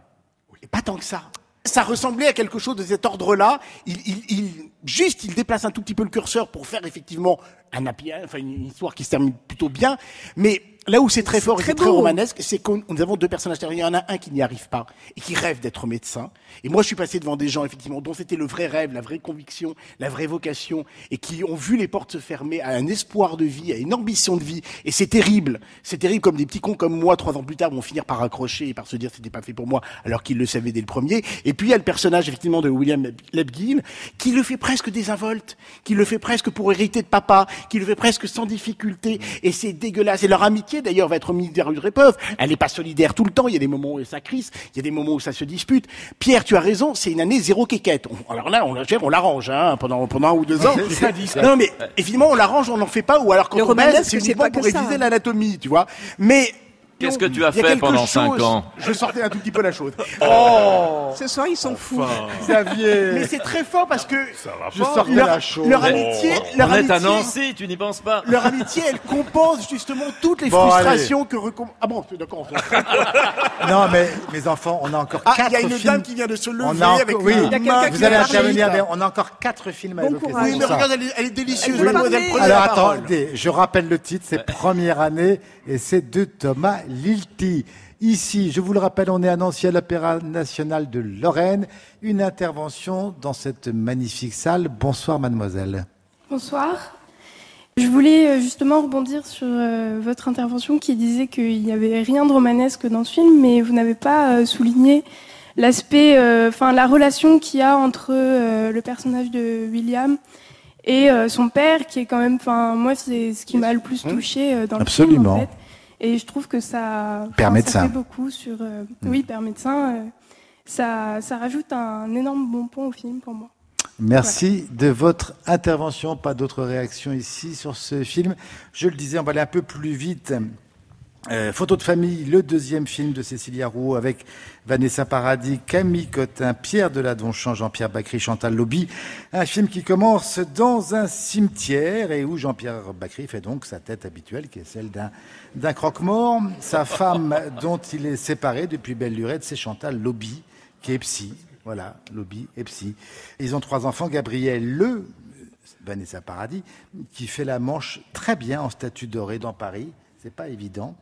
et Pas tant que ça. Ça ressemblait à quelque chose de cet ordre-là. Il, il, il, juste, il déplace un tout petit peu le curseur pour faire effectivement un happy enfin une, une histoire qui se termine plutôt bien. Mais là où c'est très fort et très c'est très romanesque, c'est que nous avons deux personnages. Il y en a un qui n'y arrive pas et qui rêve d'être médecin. Et moi, je suis passé devant des gens, effectivement, dont c'était le vrai rêve, la vraie conviction, la vraie vocation, et qui ont vu les portes se fermer à un espoir de vie, à une ambition de vie. Et c'est terrible. C'est terrible comme des petits cons comme moi, trois ans plus tard, vont finir par accrocher et par se dire c'était pas fait pour moi, alors qu'ils le savaient dès le premier. Et puis, il y a le personnage, effectivement, de William Lebguil, qui le fait presque désinvolte, qui le fait presque pour hériter de papa, qui le fait presque sans difficulté. Et c'est dégueulasse. Et leur amitié, d'ailleurs, va être mise une épreuve. Elle n'est pas solidaire tout le temps. Il y a des moments où ça crisse, il y a des moments où ça se dispute. Pierre, tu as raison, c'est une année zéro quéquette. On- alors là, on la gère, on l'arrange, hein, pendant, pendant un ou deux ans. non, mais évidemment, on l'arrange, on n'en fait pas, ou alors quand Le on c'est c'est uniquement pas pour que ça. réviser l'anatomie, tu vois. Mais Qu'est-ce que tu as fait pendant cinq chose- ans Je sortais un tout petit peu la chose. Ce soir, ils sont fous. Xavier, Mais c'est très fort parce que je sortais leur, la chose. leur amitié, leur On est à amitié, Nancy, tu n'y penses pas leur amitié, elle compense justement toutes les Bon, frustrations que. Ah bon, d'accord. Non, mais mes enfants, on a encore Ah, quatre il y a une films. dame qui vient de se lever On a avec oui, Il y a vous allez va intervenir. mais On a encore quatre films à Bon évoquer. Oui, mais ça. regarde, elle est, elle est délicieuse, mademoiselle. Alors attendez, je rappelle le titre, c'est Première année et c'est de Thomas Lilti. Ici, je vous le rappelle, on est à Nancy à l'Opéra National de Lorraine. Une intervention dans cette magnifique salle. Bonsoir mademoiselle. Bonsoir. Je voulais euh, justement rebondir sur euh, votre intervention qui disait qu'il n'y avait rien de romanesque dans ce film, mais vous n'avez pas euh, souligné l'aspect, enfin la relation qu'il y a entre le personnage de William et son père, qui est quand même, enfin moi c'est ce qui m'a le plus touché euh, dans le film Absolument. en fait. Et je trouve que ça, Père enfin, ça fait beaucoup sur, euh, oui père médecin, euh, ça, ça rajoute un énorme bon point au film pour moi. Merci de votre intervention. Pas d'autres réactions ici sur ce film. Je le disais, on va aller un peu plus vite. Euh, Photo de famille, le deuxième film de Cécilia Roux avec Vanessa Paradis, Camille Cotin, Pierre Deladonchamp, Jean-Pierre Bacry, Chantal Lobby. Un film qui commence dans un cimetière et où Jean-Pierre Bacry fait donc sa tête habituelle qui est celle d'un, d'un croque-mort. Sa femme dont il est séparé depuis belle lurette, c'est Chantal Lobby qui est psy. Voilà, Lobby et psy. Ils ont trois enfants, Gabriel, le Vanessa Paradis, qui fait la manche très bien en statue dorée dans Paris. C'est pas évident.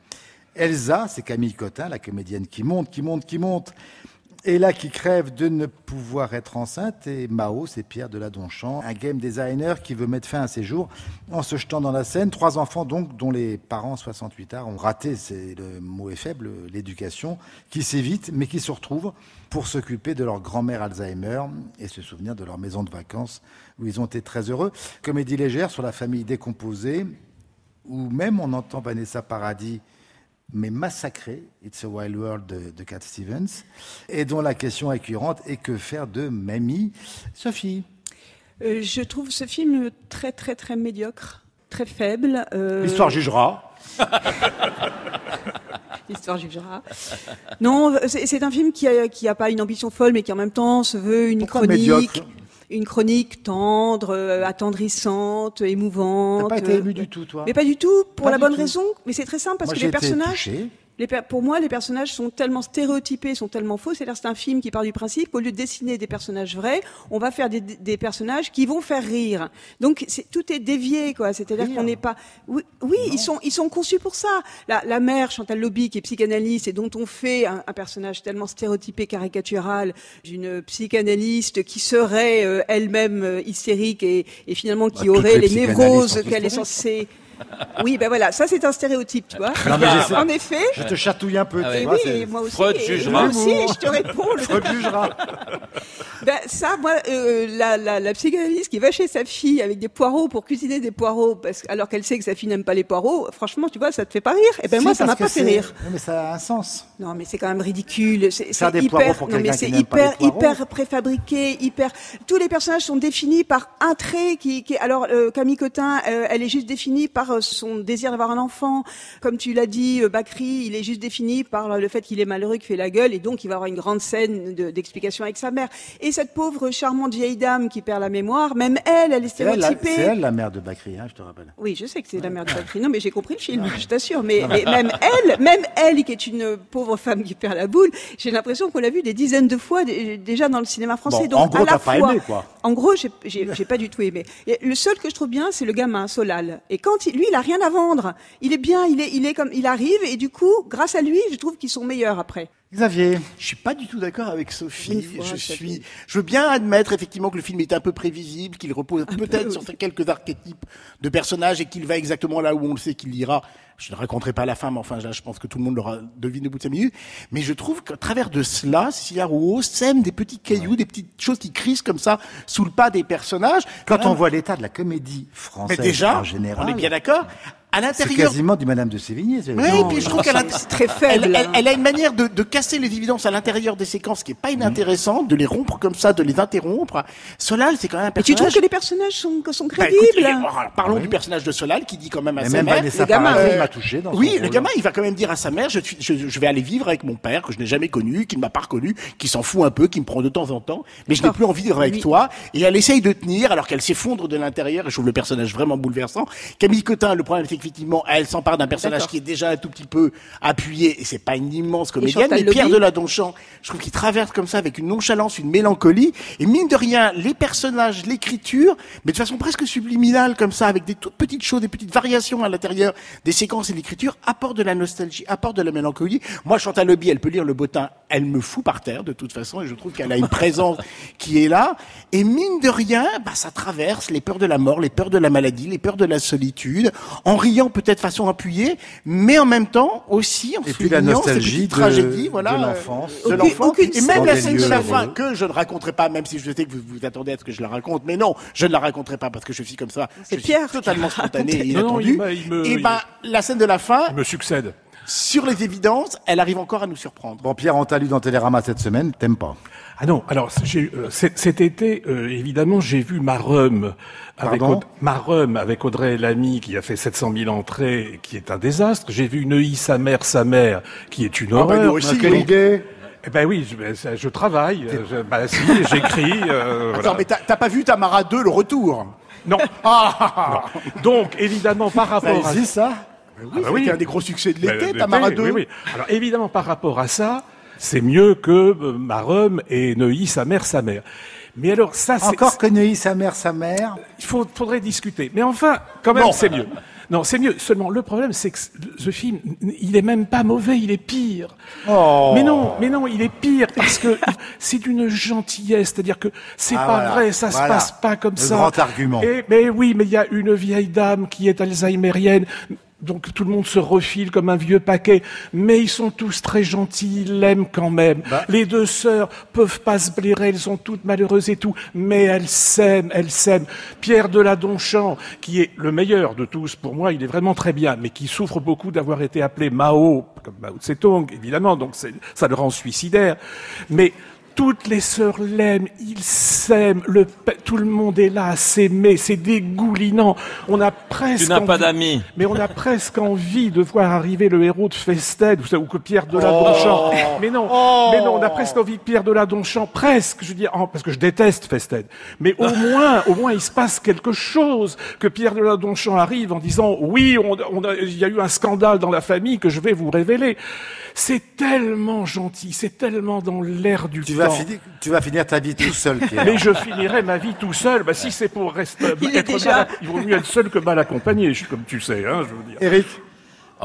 Elsa, c'est Camille Cotin, la comédienne qui monte, qui monte, qui monte. Ella qui crève de ne pouvoir être enceinte et Mao, c'est Pierre de la Donchamp, un game designer qui veut mettre fin à ses jours en se jetant dans la Seine. Trois enfants donc dont les parents 68 ans ont raté, c'est le mot est faible, l'éducation, qui s'évitent mais qui se retrouvent pour s'occuper de leur grand-mère Alzheimer et se souvenir de leur maison de vacances où ils ont été très heureux. Comédie légère sur la famille décomposée où même on entend Vanessa Paradis mais massacré, It's a Wild World de, de Cat Stevens, et dont la question récurrente est que faire de Mamie Sophie? Euh, je trouve ce film très très très médiocre, très faible. euh, L'histoire jugera. L'histoire jugera. Non, c'est un film qui a, qui a pas une ambition folle, mais qui en même temps se veut une Pourquoi chronique, médiocre? Une chronique tendre, euh, attendrissante, émouvante. T'as pas été euh, ému du tout, toi? Mais pas du tout, pour Pas la bonne tout. raison. Mais c'est très simple parce Moi, que les personnages, touché. Les pour moi, les personnages sont tellement stéréotypés, sont tellement faux. C'est-à-dire, c'est un film qui part du principe qu'au lieu de dessiner des personnages vrais, on va faire des, des personnages qui vont faire rire. Donc, tout est dévié, quoi. C'est-à-dire qu'on n'est pas. Oui, oui ils sont, ils sont conçus pour ça. La, la mère Chantal Lobby, qui est psychanalyste et dont on fait un, un personnage tellement stéréotypé, caricatural, d'une psychanalyste qui serait euh, elle-même euh, hystérique et, et finalement qui Bah, aurait les névroses qu'elle est censée. Oui, ben voilà, ça c'est un stéréotype, tu vois. Non, mais j'essaie- en effet. Je te chatouille un peu, Ah tu ouais. vois. Oui, c'est- et moi aussi. Freud et jugera. Moi aussi, et je te réponds. le- Freud jugera. Ben, ça, moi, euh, la, la, la psychanalyste qui va chez sa fille avec des poireaux pour cuisiner des poireaux, parce, que- alors qu'elle sait que sa fille n'aime pas les poireaux, franchement, tu vois, ça te fait pas rire. Et ben Si, moi, ça parce m'a que pas fait c'est- rire. Non, mais ça a un sens. Non, mais c'est quand même ridicule. C'est Faire c'est des poireaux hyper, pour non, mais c'est qui n'aime pas les hyper, poireaux. hyper préfabriqué, hyper. Tous les personnages sont définis par un trait qui, qui alors euh, Camille Cotin, euh, elle est juste définie par son désir d'avoir un enfant. Comme tu l'as dit, euh, Bakri, il est juste défini par le fait qu'il est malheureux, qu'il fait la gueule, et donc il va avoir une grande scène de- d'explication avec sa mère. Et cette pauvre charmante vieille dame qui perd la mémoire, même elle, elle est stéréotypée. c'est elle, la mère de Bakri, hein, je te rappelle. Oui, je sais que c'est la mère de Bakri. Non, mais j'ai compris le film, je t'assure. Mais, mais même elle, même elle, qui est une pauvre femme qui perd la boule, j'ai l'impression qu'on l'a vu des dizaines de fois dé- déjà dans le cinéma français. Bon, Donc, en gros, à la t'as pas fois, aimé, quoi. En gros, j'ai- j'ai j'ai pas du tout aimé. Et le seul que je trouve bien, c'est le gamin Solal. Et quand il- lui, il a rien à vendre. Il est bien, il est, il est comme, il arrive, et du coup, grâce à lui, je trouve qu'ils sont meilleurs après. Xavier, Je suis pas du tout d'accord avec Sophie. Fois, je suis, fait- je veux bien admettre effectivement que le film est un peu prévisible, qu'il repose peut-être oui. sur quelques archétypes de personnages et qu'il va exactement là où on le sait qu'il ira. Je ne raconterai pas la fin, mais enfin, là, je pense que tout le monde l'aura deviné au bout de cinq minutes. Mais je trouve qu'à travers de cela, Cécilia Rouault sème des petits cailloux, des petites choses qui crissent comme ça sous le pas des personnages. quand on voit l'état de la comédie mais française déjà, en général, on est bien d'accord. À c'est l'intérieur quasiment du Madame de Sévigné. c'est- oui, puis je trouve qu'elle très faible, Elle, elle- hein. elle a une manière de, de casser les évidences à l'intérieur des séquences qui est pas inintéressante, de les rompre comme ça, de les interrompre. Solal, c'est quand même un Et tu personnage. trouves que les personnages sont, Bah, crédibles écoute, alors, parlons du personnage de Solal qui dit quand même à Mais sa même mère. Le gamin, euh, m'a touché dans Oui, le gamin, il va quand même dire à sa mère, je, suis- je, je vais aller vivre avec mon père, que je n'ai jamais connu, qui ne m'a pas reconnu, qui s'en fout un peu, qui me prend de temps en temps, mais je n'ai plus envie de vivre avec Oui. toi. Et elle essaye de tenir, alors qu'elle s'effondre de l'intérieur, et je trouve le personnage vraiment bouleversant. Camille Cotin, le problème, c'est qu'effectivement, elle s'empare d'un personnage qui est déjà un tout petit peu appuyé, et c'est pas une immense comédienne, mais Pierre de la Donchamp, je trouve qu'il traverse comme ça avec une nonchalance, une mélancolie, et mine de rien, les personnages, l'écriture, mais de façon presque subliminale comme ça, avec des toutes petites choses, des petites variations à l'intérieur des séquences et l'écriture, apporte de la nostalgie, apporte de la mélancolie. Moi, Chantal Lobby, elle peut lire le bottin, elle me fout par terre de toute façon, et je trouve qu'elle a une présence qui est là, et mine de rien, bah, ça traverse les peurs de la mort, les peurs de la maladie, les peurs de la solitude, en riant peut-être façon appuyée, mais en même temps aussi en Et puis la nostalgie de- tragédies, voilà, de euh, l'enfance. de aucune et même la scène de la fin que je ne raconterai pas, même si je sais que vous vous attendez à ce que je la raconte, mais non, je ne la raconterai pas parce que je suis comme ça, je C'est suis Pierre totalement spontané et inattendu. il m'a- il me- et il- ben la scène de la fin, Il me succède. Sur les évidences, elle arrive encore à nous surprendre. Bon, Pierre, on t'a lu dans Télérama cette semaine, t'aimes pas. Ah non, alors j'ai, euh, cet cet été, euh, évidemment, j'ai vu Marum avec, Aud- Marum avec Audrey Lamy qui a fait 700 000 entrées, qui est un désastre. J'ai vu Neuilly, sa mère, sa mère, qui est une bah, horreur. nous aussi, Quelle oui. idée Eh ben oui, je, ben, ça, je travaille, je, bah si, j'écris. euh, voilà. Attends, mais t'as t'as pas vu Tamara 2, le retour? Non. Ah, Non. Donc, évidemment, par Bah, rapport à Vas-y, ça? Oui, bah c'était oui. un des gros succès de Ben, l'été, l'été, Tamara 2. Oui, oui. Alors évidemment, par rapport à ça, c'est mieux que euh, Marum et Neuilly, sa mère, sa mère. Mais alors ça, c'est Encore que Neuilly, sa mère, sa mère. il faut, faudrait discuter. Mais enfin, quand même, Bon. c'est mieux. Non, c'est mieux. Seulement, le problème, c'est que ce film, il est même pas mauvais, il est pire. Oh. Mais non, mais non, il est pire parce que c'est d'une gentillesse, c'est-à-dire que c'est Ah, pas voilà. vrai, ça Voilà. se passe pas comme Le ça. grand argument. Et, mais oui, mais il y a une vieille dame qui est alzheimerienne. Donc tout le monde se refile comme un vieux paquet, mais ils sont tous très gentils, ils l'aiment quand même. Bah. Les deux sœurs peuvent pas se blairer, elles sont toutes malheureuses et tout, mais elles s'aiment, elles s'aiment. Pierre Deladonchamp, qui est le meilleur de tous, pour moi, il est vraiment très bien, mais qui souffre beaucoup d'avoir été appelé Mao, comme Mao Tse-tung, évidemment, donc ça le rend suicidaire. Mais toutes les sœurs l'aiment, ils s'aiment, le, tout le monde est là à s'aimer, c'est dégoulinant. On a presque Tu n'as pas envie- d'amis. mais on a presque envie de voir arriver le héros de Fested, ou, que Pierre Deladonchamp. Mais non, mais non, on a presque envie que Pierre Deladonchamp, presque, je veux dire, parce que je déteste Fested. Mais au moins, au moins, il se passe quelque chose, que Pierre Deladonchamp arrive en disant, oui, on, on a- il y a eu un scandale dans la famille que je vais vous révéler. C'est tellement gentil, c'est tellement dans l'air du Tu temps. Vas, finir, tu vas finir ta vie tout seul, Pierre. Mais je finirai ma vie tout seul. Bah, si c'est pour rester, Il est être déjà- mal, il vaut mieux être seul que mal accompagné, comme tu sais, hein, je veux dire. Eric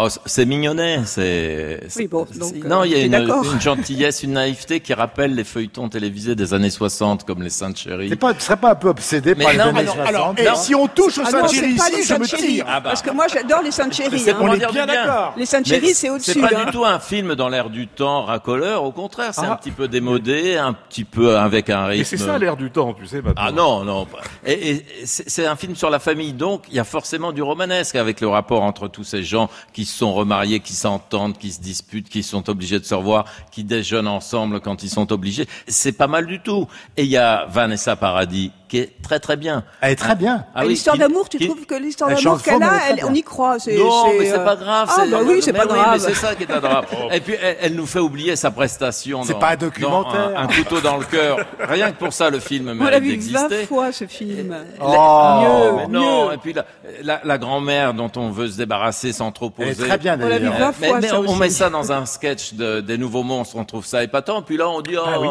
Oh, c'est mignonnet, c'est. Oui, bon, donc, non, euh, il y a une, gentillesse, une naïveté qui rappelle les feuilletons télévisés des années 60, comme les Saintes Chéries. Pas, tu serais pas un peu obsédé Mais par les années alors- 60 Alors, hein et si on touche au Ah les ici, je me tire. Ah bah. Parce que moi, j'adore les Saint-Chéri. C'est hein. On est bien d'accord. Les Saint-Chéri, Mais c'est au-dessus. C'est pas hein. du tout un film dans l'air du temps racoleur, au contraire, c'est Ah. un petit peu démodé, un petit peu avec un rythme. Mais c'est ça l'air du temps, tu sais. maintenant. Ah non, non. Et, et c'est c'est un film sur la famille, donc il y a forcément du romanesque avec le rapport entre tous ces gens qui se sont remariés, qui s'entendent, qui se disputent, qui sont obligés de se revoir, qui déjeunent ensemble quand ils sont obligés. C'est pas mal du tout. Et il y a Vanessa Paradis qui est très très bien. Elle est très bien. Ah Et oui, l'histoire d'amour, tu qui- trouves que l'histoire Elle d'amour qu'elle elle a, elle- bien. on y croit. c'est- Non, mais c'est euh, pas grave. Ah, bah oui, c'est pas oui, grave. mais c'est ça qui est adorable. Et puis, elle, elle nous fait oublier sa prestation. C'est pas un dans documentaire. Un, un couteau dans le cœur. Rien que pour ça, le film On l'a mérite vu d'exister. 20 fois, ce film. Oh, Mieux, Mais non, mieux. et puis la, la, la grand-mère dont on veut se débarrasser sans trop Elle poser. est très bien, On l'a vu d'ailleurs. 20 Mais, fois, mais on, met ça dans un sketch de, des nouveaux monstres, on trouve ça épatant. Puis là, on dit oh, Ah oui,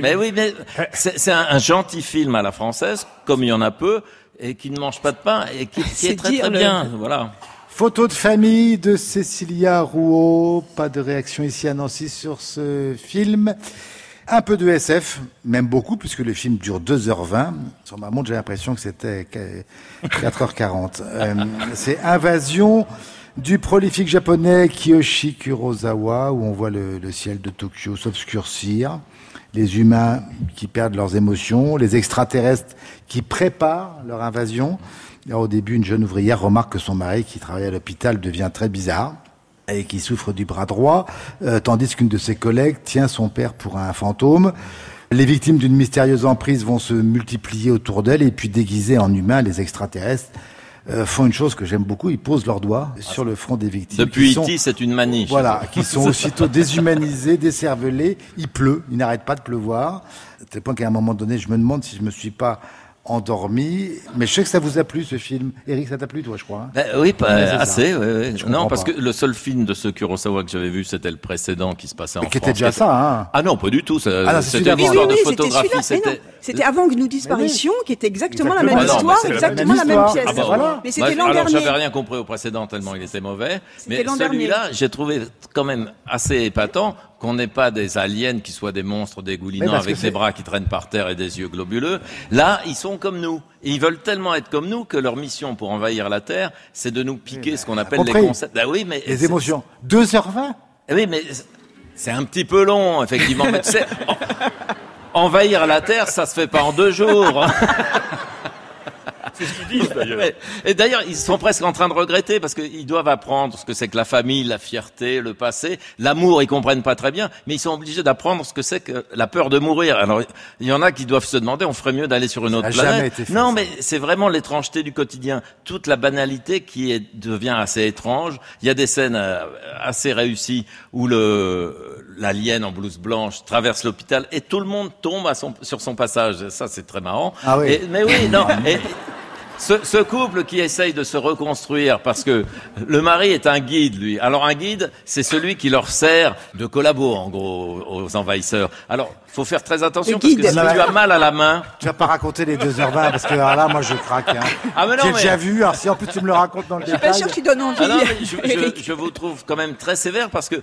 mais, oui, mais c'est c'est un, gentil film à la française, comme il y en a peu, et qui ne mange pas de pain et qui, qui est très très le- bien. Voilà. Photo de famille de Cécilia Rouault. Pas de réaction ici à Nancy sur ce film. Un peu de SF, même beaucoup, puisque le film dure 2h20. Sur ma montre, j'ai l'impression que c'était 4h40. Euh, c'est Invasion du prolifique japonais Kiyoshi Kurosawa, où on voit le, le ciel de Tokyo s'obscurcir, les humains qui perdent leurs émotions, les extraterrestres qui préparent leur invasion. Alors, au début, une jeune ouvrière remarque que son mari, qui travaille à l'hôpital, devient très bizarre et qui souffre du bras droit, euh, tandis qu'une de ses collègues tient son père pour un fantôme. Les victimes d'une mystérieuse emprise vont se multiplier autour d'elle et puis déguisées en humains, les extraterrestres euh, font une chose que j'aime beaucoup, ils posent leurs doigts sur le front des victimes. Depuis E.T., c'est une manie. voilà, qui sont aussitôt déshumanisés, décervelés. Il pleut, il n'arrête pas de pleuvoir. À tel point qu'à un moment donné, je me demande si je me suis pas endormi. Mais je sais que ça vous a plu ce film. Eric, ça t'a plu toi, je crois. hein Ben oui, pas- Ouais, assez. ouais, ouais. Je Non, parce pas. que le seul film de ce Kurosawa que j'avais vu, c'était le précédent qui se passait en Mais qui France. était déjà qui ça, hein. Ah non, pas du tout. Ah C'était une Oui, de c'était photographie. Mais avant que nous disparitions, qui était exactement la même. Ah non, mais histoire, exactement la même pièce. Ah bah voilà. Mais c'était l'an alors, dernier. j'avais rien compris au précédent tellement il était mauvais. Mais C'était l'an celui-là, j'ai trouvé quand même assez épatant qu'on n'ait pas des aliens qui soient des monstres dégoulinants avec des bras qui traînent par terre et des yeux globuleux. Là, ils sont comme nous. Et ils veulent tellement être comme nous que leur mission pour envahir la Terre, c'est de nous piquer ce qu'on appelle les concepts. Ah oui, mais Les émotions. 2h20 eh Oui, mais c'est un petit peu long, effectivement. Mais tu sais, en- envahir la Terre, ça se fait pas en deux jours. C'est ce qu'ils disent d'ailleurs. Ouais. Et d'ailleurs, ils sont presque en train de regretter parce qu'ils doivent apprendre ce que c'est que la famille, la fierté, le passé, l'amour. Ils comprennent pas très bien, mais ils sont obligés d'apprendre ce que c'est que la peur de mourir. Alors, il y en a qui doivent se demander, on ferait mieux d'aller sur une autre a jamais planète. été fait, non, ça. mais c'est vraiment l'étrangeté du quotidien, toute la banalité qui est, devient assez étrange. Il y a des scènes euh, assez réussies où le l'alien en blouse blanche traverse l'hôpital et tout le monde tombe à son, sur son passage. Ça, c'est très marrant. Ah oui. Et- mais oui, non. et- ce, ce couple qui essaye de se reconstruire parce que le mari est un guide, lui. Alors un guide, c'est celui qui leur sert de collabo, en gros, aux envahisseurs. Alors, faut faire très attention parce que si tu as mal à la main, Tu vas pas raconter les 2h20 parce que alors là, moi, je craque. Hein. Ah, mais non, J'ai mais- déjà vu. Alors si en plus tu me le racontes dans le Je suis détail. pas sûr que tu donnes envie. Ah non, mais je, je- je vous trouve quand même très sévère parce que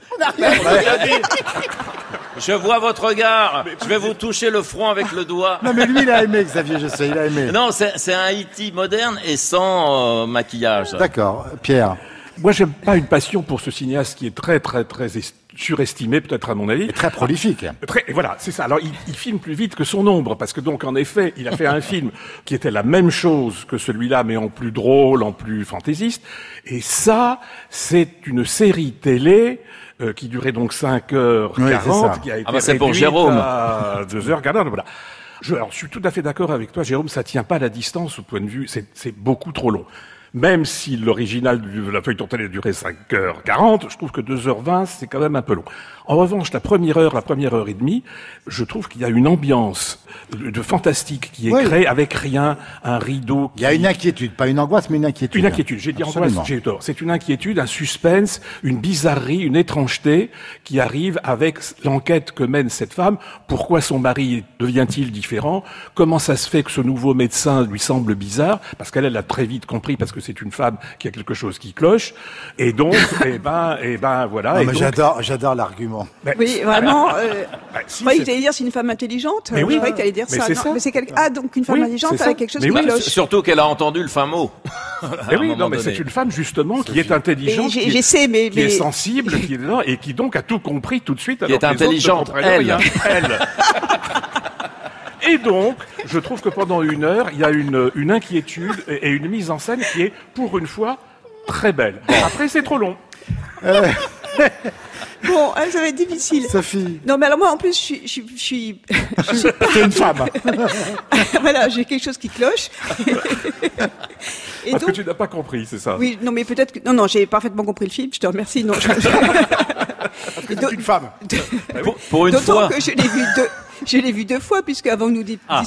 je vois votre regard. Je vais vous toucher le front avec le doigt. Non mais lui, il a aimé, Xavier, je sais, il a aimé. Non, c'est un E.T. moderne et sans euh, maquillage. D'accord, Pierre. Moi, j'aime pas une passion pour ce cinéaste qui est très, très, très est- surestimé, peut-être à mon avis. Est très prolifique. Très, et voilà, c'est ça. Alors, il, il filme plus vite que son ombre, parce que donc, en effet, il a fait un film qui était la même chose que celui-là, mais en plus drôle, en plus fantaisiste. Et ça, c'est une série télé euh, qui durait donc 5 heures Oui, c'est 40, ça. qui a été Ah bah, c'est pour réduite Jérôme. à 2 heures 40. Voilà. Je, suis tout à fait d'accord avec toi, Jérôme, ça tient pas la distance au point de vue, c'est beaucoup trop long. Même si l'original de la feuille télé durait 5h40, je trouve que 2h20, c'est quand même un peu long. En revanche, la première heure, la première heure et demie, je trouve qu'il y a une ambiance de, de fantastique qui est Oui. créée avec rien, un rideau. Il y a une inquiétude, pas une angoisse, mais une inquiétude. une inquiétude, j'ai dit angoisse, j'ai eu tort. C'est une inquiétude, un suspense, une bizarrerie, une étrangeté qui arrive avec l'enquête que mène cette femme. Pourquoi son mari devient-il différent? Comment ça se fait que ce nouveau médecin lui semble bizarre? Parce qu'elle, elle a très vite compris, parce que c'est une femme qui a quelque chose qui cloche. Et donc, eh ben, eh ben, voilà. Non, Et mais donc- j'adore, j'adore l'argument. Ben, Oui, vraiment. Euh, ben, je si, croyais c'est- que tu allais dire c'est une femme intelligente? Mais je oui. croyais que tu allais dire Mais ça. c'est Non, ça. mais c'est quelque... Ah, donc une femme Oui, intelligente avec ça. quelque chose Mais qui oui, cloche. Surtout qu'elle a entendu le fin mot. Oui, non, mais c'est une femme justement qui est Et intelligente, j'ai- qui, est- j'essaie, mais- qui est mais- sensible, qui est là, et qui donc a tout compris tout de suite. Qui est intelligente, elle. Elle. Et donc, je trouve que pendant une heure, il y a une, inquiétude et, et une mise en scène qui est, pour une fois, très belle. Après, c'est trop long. Bon, ah, ça va être difficile. Sophie, Non, mais alors moi, en plus, je suis, je suis, je suis, je suis- t'es une femme. voilà, j'ai quelque chose qui cloche. Et Parce donc, que tu n'as pas compris, c'est ça? oui, non, mais peut-être que, non, non, j'ai parfaitement compris le film. Je te remercie. Non, je- donc- une femme. Pour, pour une D'autant fois. que je l'ai vu deux, je l'ai vu deux fois puisque avant nous Ah.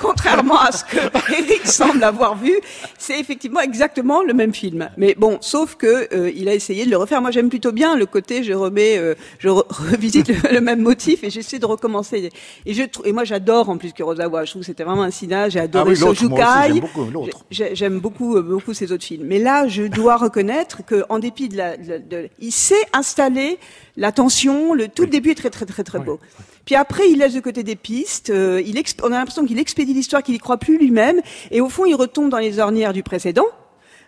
Contrairement à ce que Eric semble avoir vu, c'est effectivement exactement le même film. Mais bon, sauf que euh, il a essayé de le refaire. Moi, j'aime plutôt bien le côté je remets, euh, je re- revisite le, le même motif et j'essaie de recommencer. Et je et moi, j'adore en plus Kurosawa. Je trouve que c'était vraiment un cinéaste. J'ai adoré Ah oui, Sojukai. j'aime beaucoup beaucoup, euh, beaucoup ses autres films. Mais là, je dois reconnaître que, en dépit de la, de- de- il sait installer la tension. Le tout le début est très, très, très, très beau. Puis après, il laisse de côté des pistes. euh, il on a l'impression qu'il expédie l'histoire, qu'il y croit plus lui-même. Et au fond, il retombe dans les ornières du précédent.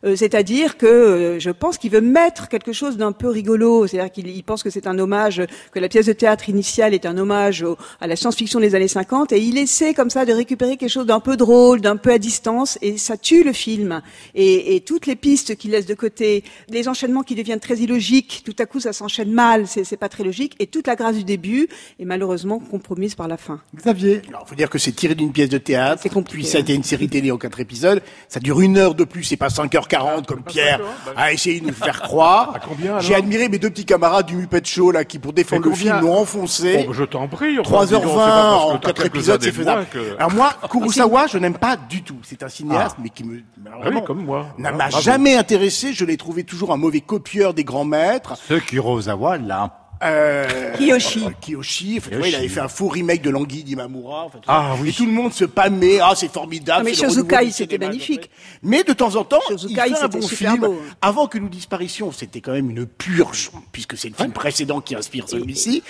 Euh, c'est-à-dire que euh, je pense qu'il veut mettre quelque chose d'un peu rigolo, c'est-à-dire qu'il il pense que c'est un hommage, que la pièce de théâtre initiale est un hommage au- à la science-fiction des années 50, et il essaie comme ça de récupérer quelque chose d'un peu drôle, d'un peu à distance, et ça tue le film. Et, et toutes les pistes qu'il laisse de côté, les enchaînements qui deviennent très illogiques, tout à coup ça s'enchaîne mal, c'est c'est pas très logique, et toute la grâce du début est malheureusement compromise par la fin. Xavier, Alors, faut dire que c'est tiré d'une pièce de théâtre. C'est compliqué, Puis ça a été une série télé en quatre épisodes. Ça dure une heure de plus, c'est pas 5h40 comme Pierre a essayé de nous faire croire. J'ai admiré mes deux petits camarades du Muppet Show, là, qui pour défendre le film l'ont enfoncé. Oh, bah, je t'en prie. enfin, dis donc, c'est 3h20 pas parce que en t'as 4 quelques épisodes, c'est faisable. que- Alors moi, Kurosawa, je n'aime pas du tout. C'est un cinéaste, mais qui me, Ah comme moi. n'a Ah, m'a jamais intéressé. Je l'ai trouvé toujours un mauvais copieur des grands maîtres. ce Kurosawa, là. Euh, Kiyoshi. euh, Kiyoshi. Vois, Kiyoshi. il avait fait un faux remake de L'Anguille d'Imamura. Ah oui. Et tout le monde se pâmait. Ah, c'est formidable. Ah, mais Shozukai, c'était magnifique. Mais de temps en temps, il Shozukai, fait un bon film. beau. Avant que nous disparitions, c'était quand même une purge, puisque c'est le film précédent qui inspire celui-ci.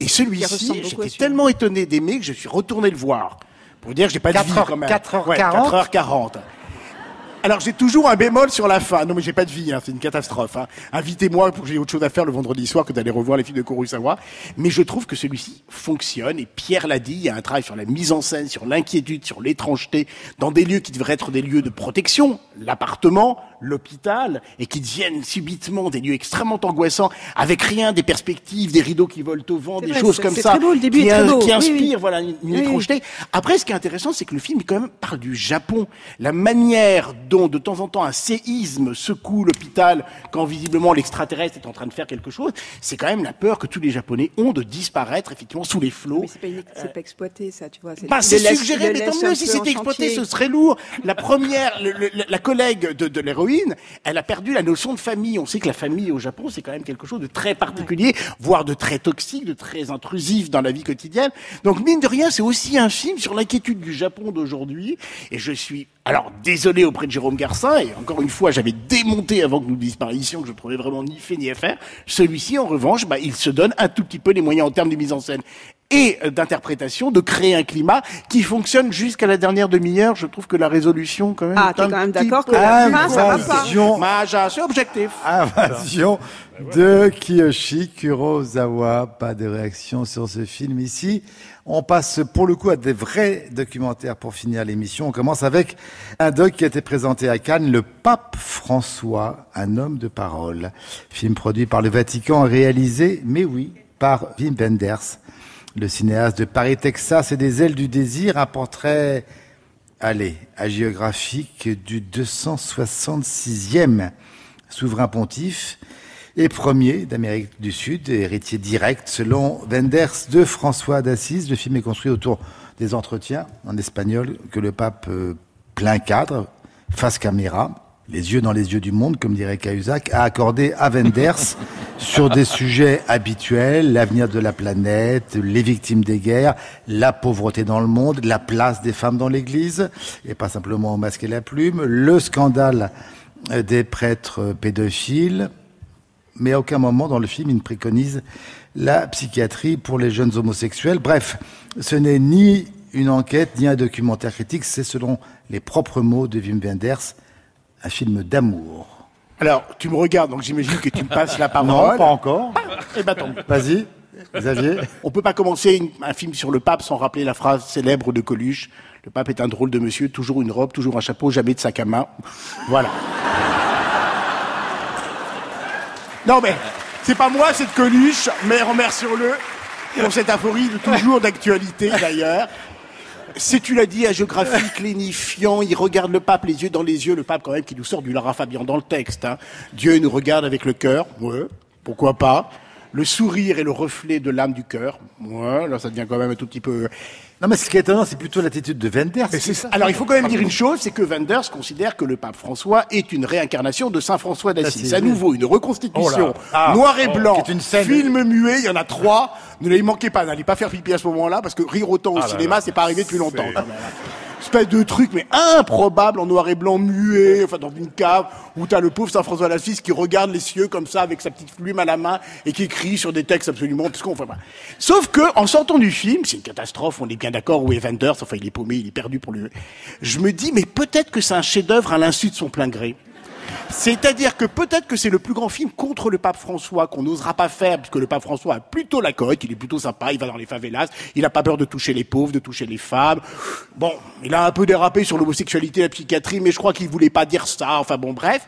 Et celui-ci, j'étais tellement étonné d'aimer que je suis retourné le voir. Pour dire que j'ai pas de 4 vie heures- quand même. 4h40. Ouais, 4h40. Alors j'ai toujours un bémol sur la fin. Non mais j'ai pas de vie, hein, c'est une catastrophe. Hein. Invitez-moi pour que j'ai autre chose à faire le vendredi soir que d'aller revoir les films de Kurosawa. Mais je trouve que celui-ci fonctionne et Pierre l'a dit, il y a un travail sur la mise en scène, sur l'inquiétude, sur l'étrangeté, dans des lieux qui devraient être des lieux de protection, l'appartement, l'hôpital et qui deviennent subitement des lieux extrêmement angoissants, avec rien, des perspectives, des rideaux qui volent au vent, des vrai, choses comme ça, très beau, le début qui, est très beau. qui Oui, oui. inspirent voilà, une, une Oui, oui. étrangeté. Après, ce qui est intéressant, c'est que le film quand même parle du Japon, la manière dont de temps en temps un séisme secoue l'hôpital quand visiblement l'extraterrestre est en train de faire quelque chose, c'est quand même la peur que tous les Japonais ont de disparaître effectivement sous les flots. C'est pas, pas exploité, ça, tu vois. Bah, c'est suggéré, mais tant mieux si c'était exploité, ce serait lourd. La première, le- le- la collègue de, de l'héroïne, elle a perdu la notion de famille. On sait que la famille au Japon, c'est quand même quelque chose de très particulier, voire de très toxique, de très intrusif dans la vie quotidienne. Donc, mine de rien, c'est aussi un film sur l'inquiétude du Japon d'aujourd'hui. Et je suis, alors, désolé auprès de Jérôme Garcin, et encore une fois, j'avais démonté avant que nous disparaissions, que je trouvais vraiment ni fait ni à faire. Celui-ci, en revanche, bah, il se donne un tout petit peu les moyens en termes de mise en scène et d'interprétation de créer un climat qui fonctionne jusqu'à la dernière demi-heure. Je trouve que la résolution, quand même, Ah, t'es quand même d'accord que la fin, ça va pas. assez objectif. Invasion de Kiyoshi Kurosawa. Pas de réaction sur ce film ici. On passe pour le coup à des vrais documentaires pour finir l'émission. On commence avec un doc qui a été présenté à Cannes, Le Pape François, un homme de parole. Film produit par le Vatican, réalisé, mais oui, par Wim Wenders, le cinéaste de Paris, Texas et des ailes du désir, un portrait Allez, hagiographique du 266e souverain pontife et premier d'Amérique du Sud, héritier direct selon Wenders de François d'Assise. Le film est construit autour des entretiens en espagnol que le pape euh, plein cadre, face caméra, les yeux dans les yeux du monde, comme dirait Cahuzac, a accordé à Wenders sur des sujets habituels, l'avenir de la planète, les victimes des guerres, la pauvreté dans le monde, la place des femmes dans l'église, et pas simplement au masque et la plume, le scandale euh, des prêtres euh, pédophiles, mais à aucun moment dans le film il ne préconise la psychiatrie pour les jeunes homosexuels. Bref, ce n'est ni une enquête ni un documentaire critique, c'est selon les propres mots de Wim Wenders, un film d'amour. Alors, tu me regardes, donc j'imagine que tu me passes la parole. Non, pas encore. Eh ben, tant. Vas-y, Xavier. On peut pas commencer une- un film sur le pape sans rappeler la phrase célèbre de Coluche. Le pape est un drôle de monsieur, toujours une robe, toujours un chapeau, jamais de sac à main. Voilà. Non mais, c'est pas moi, c'est de Coluche, mais remercions-le pour cette aphorie de toujours d'actualité d'ailleurs. C'est, tu l'as dit, hagiographique, lénifiant, il regarde le pape les yeux dans les yeux, le pape quand même qui nous sort du Lara Fabian dans le texte. Hein. Dieu nous regarde avec le cœur, ouais, pourquoi pas. Le sourire est le reflet de l'âme du cœur, ouais, là ça devient quand même un tout petit peu... Non, mais ce qui est étonnant, c'est plutôt l'attitude de Wenders. Alors il faut quand même dire une chose, c'est que Wenders considère que le pape François est une réincarnation de Saint François d'Assise. À nouveau, une reconstitution Oh. Ah. noir et blanc, est une scène- film muet, il y en a trois. Ne les manquez pas, n'allez pas faire pipi à ce moment-là, parce que rire autant au là cinéma, c'est pas arrivé depuis longtemps. Espèce de truc, mais improbable en noir et blanc muet, enfin dans une cave, où t'as le pauvre Saint François d'Assise qui regarde les cieux comme ça avec sa petite plume à la main et qui écrit sur des textes absolument tout ce qu'on fait. pas. Sauf que, en sortant du film, c'est une catastrophe, on est bien d'accord, où est Wenders, enfin il est paumé, il est perdu pour le. Je me dis, mais peut-être que c'est un chef-d'œuvre à l'insu de son plein gré. C'est-à-dire que peut-être que c'est le plus grand film contre le pape François qu'on n'osera pas faire, puisque le pape François a plutôt la cote, il est plutôt sympa, il va dans les favelas, il n'a pas peur de toucher les pauvres, de toucher les femmes. Bon, il a un peu dérapé sur l'homosexualité et la psychiatrie, mais je crois qu'il voulait pas dire ça, enfin bon, bref.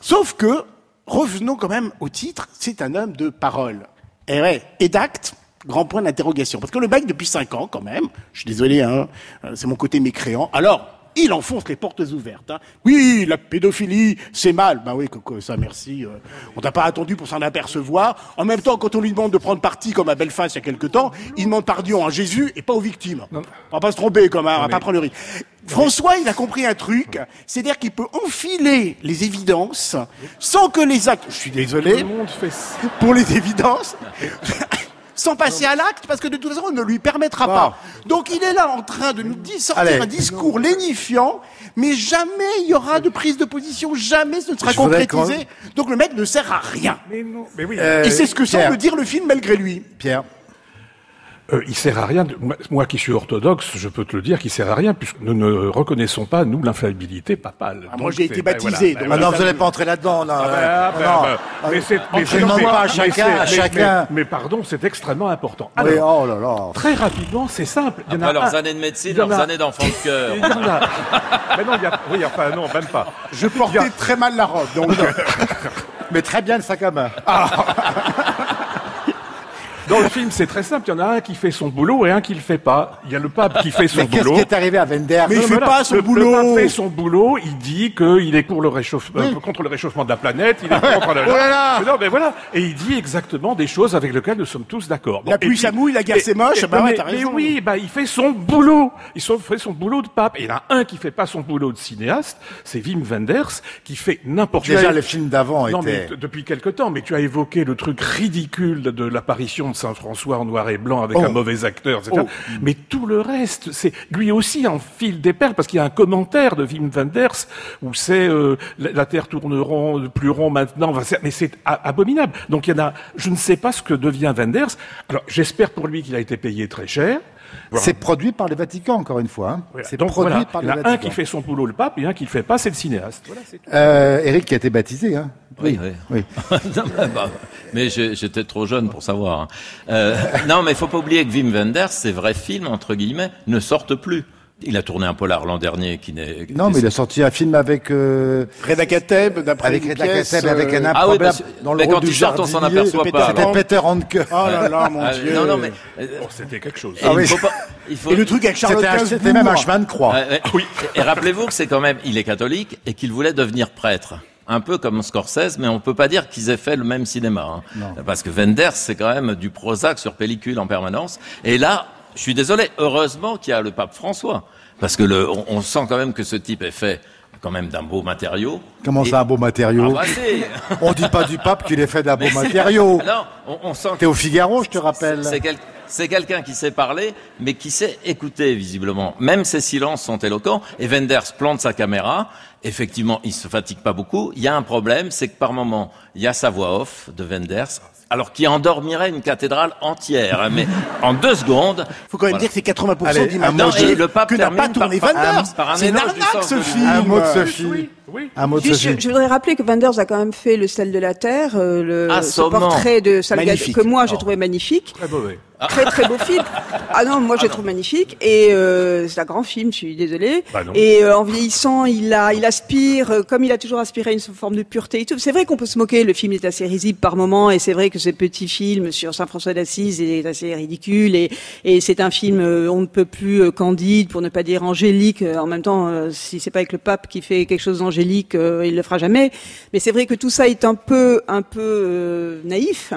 Sauf que, revenons quand même au titre, c'est un homme de parole. Et ouais, et d'acte, grand point d'interrogation. Parce que le mec, depuis cinq ans, quand même, je suis désolé, hein, euh, c'est mon côté mécréant, alors, il enfonce les portes ouvertes. Hein. Oui, la pédophilie, c'est mal. Bah oui, Coco, ça, merci. euh, on t'a pas attendu pour s'en apercevoir. En même temps, quand on lui demande de prendre parti, comme à Belfast il y a quelque temps, il demande pardon à Jésus et pas aux victimes. On va pas se tromper, on va pas prendre le risque. François, il a compris un truc, c'est-à-dire qu'il peut enfiler les évidences sans que les actes, je suis désolé, Tout le monde fait ça. pour les évidences, sans passer à l'acte, parce que de toute façon, on ne lui permettra pas. Donc il est là en train de nous sortir Allez. un discours lénifiant, mais jamais il y aura de prise de position, jamais ce ne sera Je concrétisé. Donc le mec ne sert à rien. Mais non, mais oui. Euh, Et c'est ce que Pierre. semble dire le film malgré lui. Pierre. Euh, il sert à rien. De... Moi qui suis orthodoxe, je peux te le dire qu'il sert à rien, puisque nous ne reconnaissons pas, nous, l'infaillibilité papale. Ah, moi, j'ai été baptisé. Ben voilà, donc, non, vous n'allez pas entrer là-dedans. Là. Ah, ben, non. Ben, mais c'est, mais à chacun. À chacun. Mais, mais, pardon, c'est extrêmement important. Alors, oui, oh là là. Très rapidement, c'est simple. Il y en Après a leurs un. années de médecine, leurs années d'enfant de cœur. mais non, il y a... oui, enfin non, même pas. Je portais a... très mal la robe, donc. mais très bien le sac à main. Dans le film, c'est très simple. Il y en a un qui fait son boulot et un qui le fait pas. Il y a le pape qui fait son mais boulot. Qu'est-ce qui est arrivé à Wenders Mais il fait pas son boulot. Le pape fait son boulot. Il dit qu'il est pour le réchauffement, oui. euh, contre le réchauffement de la planète. Il est contre le. oh là là mais non, mais voilà. Et il dit exactement des choses avec lesquelles nous sommes tous d'accord. Bon, la pluie, ça mouille, la guerre, c'est moche. Et, bah mais, ouais, mais oui, bah il fait son boulot. Il fait son boulot de pape. Et il y en a un qui fait pas son boulot de cinéaste. C'est Wim Wenders qui fait n'importe quoi. Déjà, les films d'avant non, étaient. Mais depuis quelque temps. Mais tu as évoqué le truc ridicule de, de l'apparition de Saint François en noir et blanc avec Oh. un mauvais acteur, etc. Mais tout le reste, c'est lui aussi en fil des perles parce qu'il y a un commentaire de Wim Wenders où c'est euh, la, la, terre tourne rond, plus rond maintenant. Mais c'est abominable. Donc il y en a. Je ne sais pas ce que devient Wenders. Alors j'espère pour lui qu'il a été payé très cher. Voilà. C'est produit par le Vatican, encore une fois. Hein. Voilà. C'est Donc, produit voilà. par Il le y en a Vatican. un qui fait son boulot, le pape, et un qui le fait pas, c'est le cinéaste. Voilà, euh, Eric qui a été baptisé. Hein. Oui, oui. oui. non, mais, bah, mais j'étais trop jeune pour savoir. Hein. Euh, non, mais il faut pas oublier que Wim Wenders, ses vrais films, entre guillemets, ne sortent plus. Il a tourné un polar l'an dernier qui n'est. Non, mais il a sorti un film avec. Euh, Reda Kateb, d'après Avec Reda Kateb, avec un euh, Ah oui, improbable parce- dans le mais rôle quand du il sort, on s'en aperçoit pas. C'était. Peter Handke. Oh là là, mon Ah, Dieu. non, non, mais. euh, Oh, c'était quelque chose. et Ah il oui. faut pas- il faut- Et le truc avec Charlotte C'était même un chemin de croix. Ouais, ouais. Oui. Et rappelez-vous que c'est quand même, il est catholique et qu'il voulait devenir prêtre. Un peu comme Scorsese, mais on peut pas dire qu'ils aient fait le même cinéma. hein. Parce que Wenders, c'est quand même du Prozac sur pellicule en permanence. Et là, je suis désolé, heureusement qu'il y a le pape François. Parce que le, on, on sent quand même que ce type est fait quand même d'un beau matériau. Comment Et- ça, un beau matériau Ah bah, On dit pas du pape qu'il est fait d'un beau matériau. Non, on, on sent T'es au Figaro, je te rappelle. c'est quel- c'est quelqu'un qui sait parler, mais qui sait écouter, visiblement. Même ses silences sont éloquents. Et Wenders plante sa caméra. Effectivement, il se fatigue pas beaucoup. Il y a un problème, c'est que par moment, il y a sa voix off de Wenders, alors qui endormirait une cathédrale entière. hein, mais en deux secondes. Faut quand même Voilà. dire que c'est 80% Allez, d'image un mot Non, de- et le pape que n'a pas tourné par- C'est une arnaque, ce film. Un mot de Sophie. Oui, oui. Un mot de Juste, je, voudrais rappeler que Wenders a quand même fait le sel de la terre, euh, le ce portrait de Salgado que moi j'ai Oh. trouvé magnifique, Très mauvais. Très très beau film. Ah non, moi je le trouve magnifique et euh, c'est un grand film, je suis désolée. Bah non. Et euh, en vieillissant, il a, il aspire, euh, comme il a toujours aspiré à une forme de pureté et tout. C'est vrai qu'on peut se moquer, le film est assez risible par moments et c'est vrai que ce petit film sur Saint François d'Assise est assez ridicule et, et c'est un film euh, on ne peut plus euh, candide pour ne pas dire angélique. En même temps, euh, si c'est pas avec le pape qui fait quelque chose d'angélique, euh, il le fera jamais. Mais c'est vrai que tout ça est un peu, un peu euh, naïf.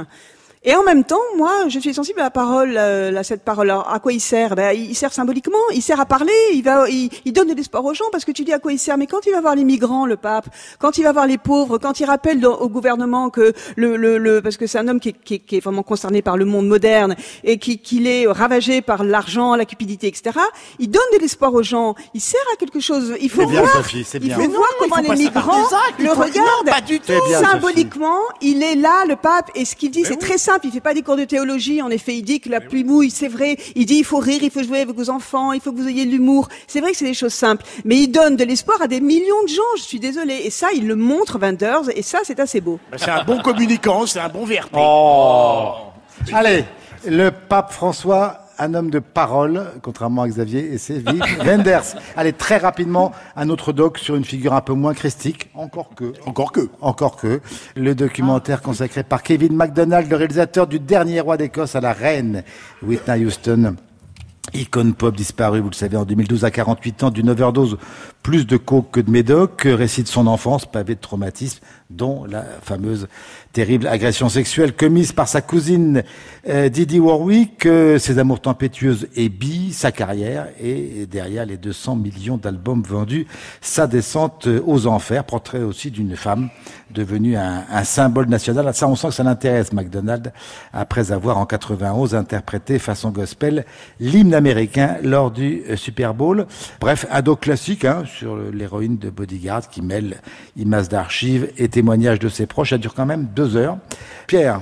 Et en même temps, moi, je suis sensible à la parole, euh, à cette parole. Alors, à quoi il sert? Ben, Il sert symboliquement, il sert à parler, il, va, il, il donne de l'espoir aux gens, parce que tu dis à quoi il sert. Mais quand il va voir les migrants, le pape, quand il va voir les pauvres, quand il rappelle au gouvernement que le, le, le parce que c'est un homme qui est, qui, qui est vraiment concerné par le monde moderne et qui qu'il est ravagé par l'argent, la cupidité, etc. Il donne de l'espoir aux gens. Il sert à quelque chose. Il faut bien, voir. Sophie, c'est il bien. faut non, voir il comment faut les migrants actes, le regardent. Non, pas du tout. C'est bien, Sophie. Symboliquement, il est là, le pape, et ce qu'il dit, c'est très simple. Il fait pas des cours de théologie. En effet, il dit que la pluie mouille, c'est vrai. Il dit, il faut rire, il faut jouer avec vos enfants, il faut que vous ayez de l'humour. C'est vrai que c'est des choses simples. Mais il donne de l'espoir à des millions de gens, je suis désolée. Et ça, il le montre, Wenders, et ça, c'est assez beau. Bah, C'est un bon communicant, c'est un bon VRP. Oh. Allez, le pape François, un homme de parole, contrairement à Xavier et c'est Vic Wenders. Allez, très rapidement, un autre doc sur une figure un peu moins christique, encore que. Encore que. Encore que. Le documentaire consacré par Kevin MacDonald, le réalisateur du dernier roi d'Écosse à la reine, Whitney Houston. Icône pop disparue, vous le savez, en 2012 à 48 ans d'une overdose, plus de coke que de médoc, récit de son enfance, pavé de traumatismes, dont la fameuse terrible agression sexuelle commise par sa cousine euh, Didi Warwick, euh, ses amours tempétueuses et bi, sa carrière et derrière les 200 millions d'albums vendus, sa descente euh, aux enfers, portrait aussi d'une femme devenue un, un symbole national. Ça, on sent que ça l'intéresse, McDonald, après avoir en 91 interprété façon gospel l'hymne américain lors du euh, Super Bowl. Bref, un doc classique hein, sur l'héroïne de Bodyguard qui mêle images d'archives et témoignages de ses proches. Ça dure quand même deux heures. Pierre,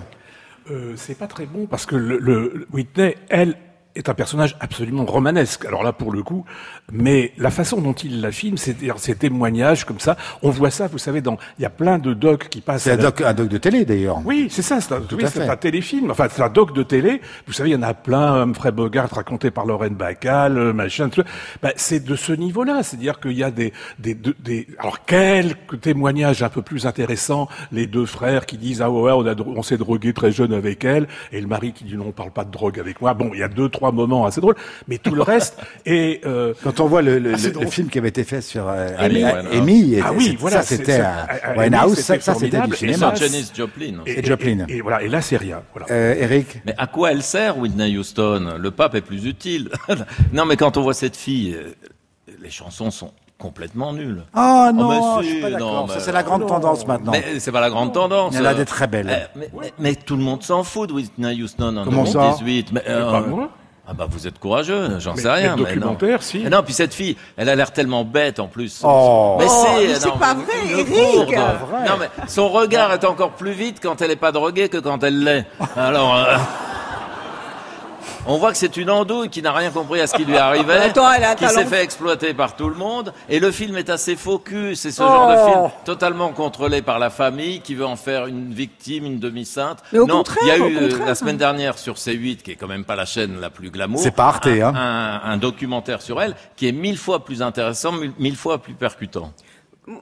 Euh, c'est pas très bon parce que le, le- Whitney, elle, est un personnage absolument romanesque. Alors là, pour le coup, mais la façon dont il la filme, c'est-à-dire ces témoignages comme ça, on voit ça, vous savez, dans il y a plein de docs qui passent. C'est un, doc, un doc de télé d'ailleurs. Oui, c'est ça, c'est un, oui, un, téléfilm. Enfin, c'est un doc de télé. Vous savez, il y en a plein. Humphrey Bogart raconté par Lorraine Bacall, euh, machin. Tout. Ben, c'est de ce niveau-là, c'est-à-dire qu'il y a des, des, des, alors quelques témoignages un peu plus intéressants. Les deux frères qui disent ah ouais, on, a, on s'est drogué très jeune avec elle, et le mari qui dit non, on parle pas de drogue avec moi. Bon, il y a deux trois moments assez drôles, mais tout le reste est. Euh, Quand on voit le, le, le, film qui avait été fait sur euh, Amy, ah oui, voilà, c'était Winehouse, ça, ça c'était du cinéma. Et Janis Joplin. Et, Joplin. Et, voilà, et là c'est rien. Voilà. Euh, Eric. Mais à quoi elle sert Whitney Houston? Le pape est plus utile. non, mais quand on voit cette fille, euh, les chansons sont complètement nulles. Ah non, oh, je suis pas d'accord. Ça c'est la grande tendance maintenant. Mais c'est pas la grande tendance. Elle a des très belles. Mais, mais, tout le monde s'en fout de Whitney Houston en Comment 2018. Ça mais, euh, ah bah vous êtes courageux, j'en sais rien. Mais documentaire, si. non, puis cette fille, elle a l'air tellement bête en plus. Oh. Mais c'est, oh, pas vrai, Eric. Non mais son regard est encore plus vite quand elle est pas droguée que quand elle l'est. Alors. Euh... On voit que c'est une andouille qui n'a rien compris à ce qui lui arrivait, qui s'est fait exploiter par tout le monde. Et le film est assez focus. C'est ce genre de oh. film totalement contrôlé par la famille qui veut en faire une victime, une demi-sainte. non, il y a eu euh, la semaine dernière sur C8, qui est quand même pas la chaîne la plus glamour. C'est pas Arte, hein. un, un documentaire sur elle qui est mille fois plus intéressant, mille fois plus percutant.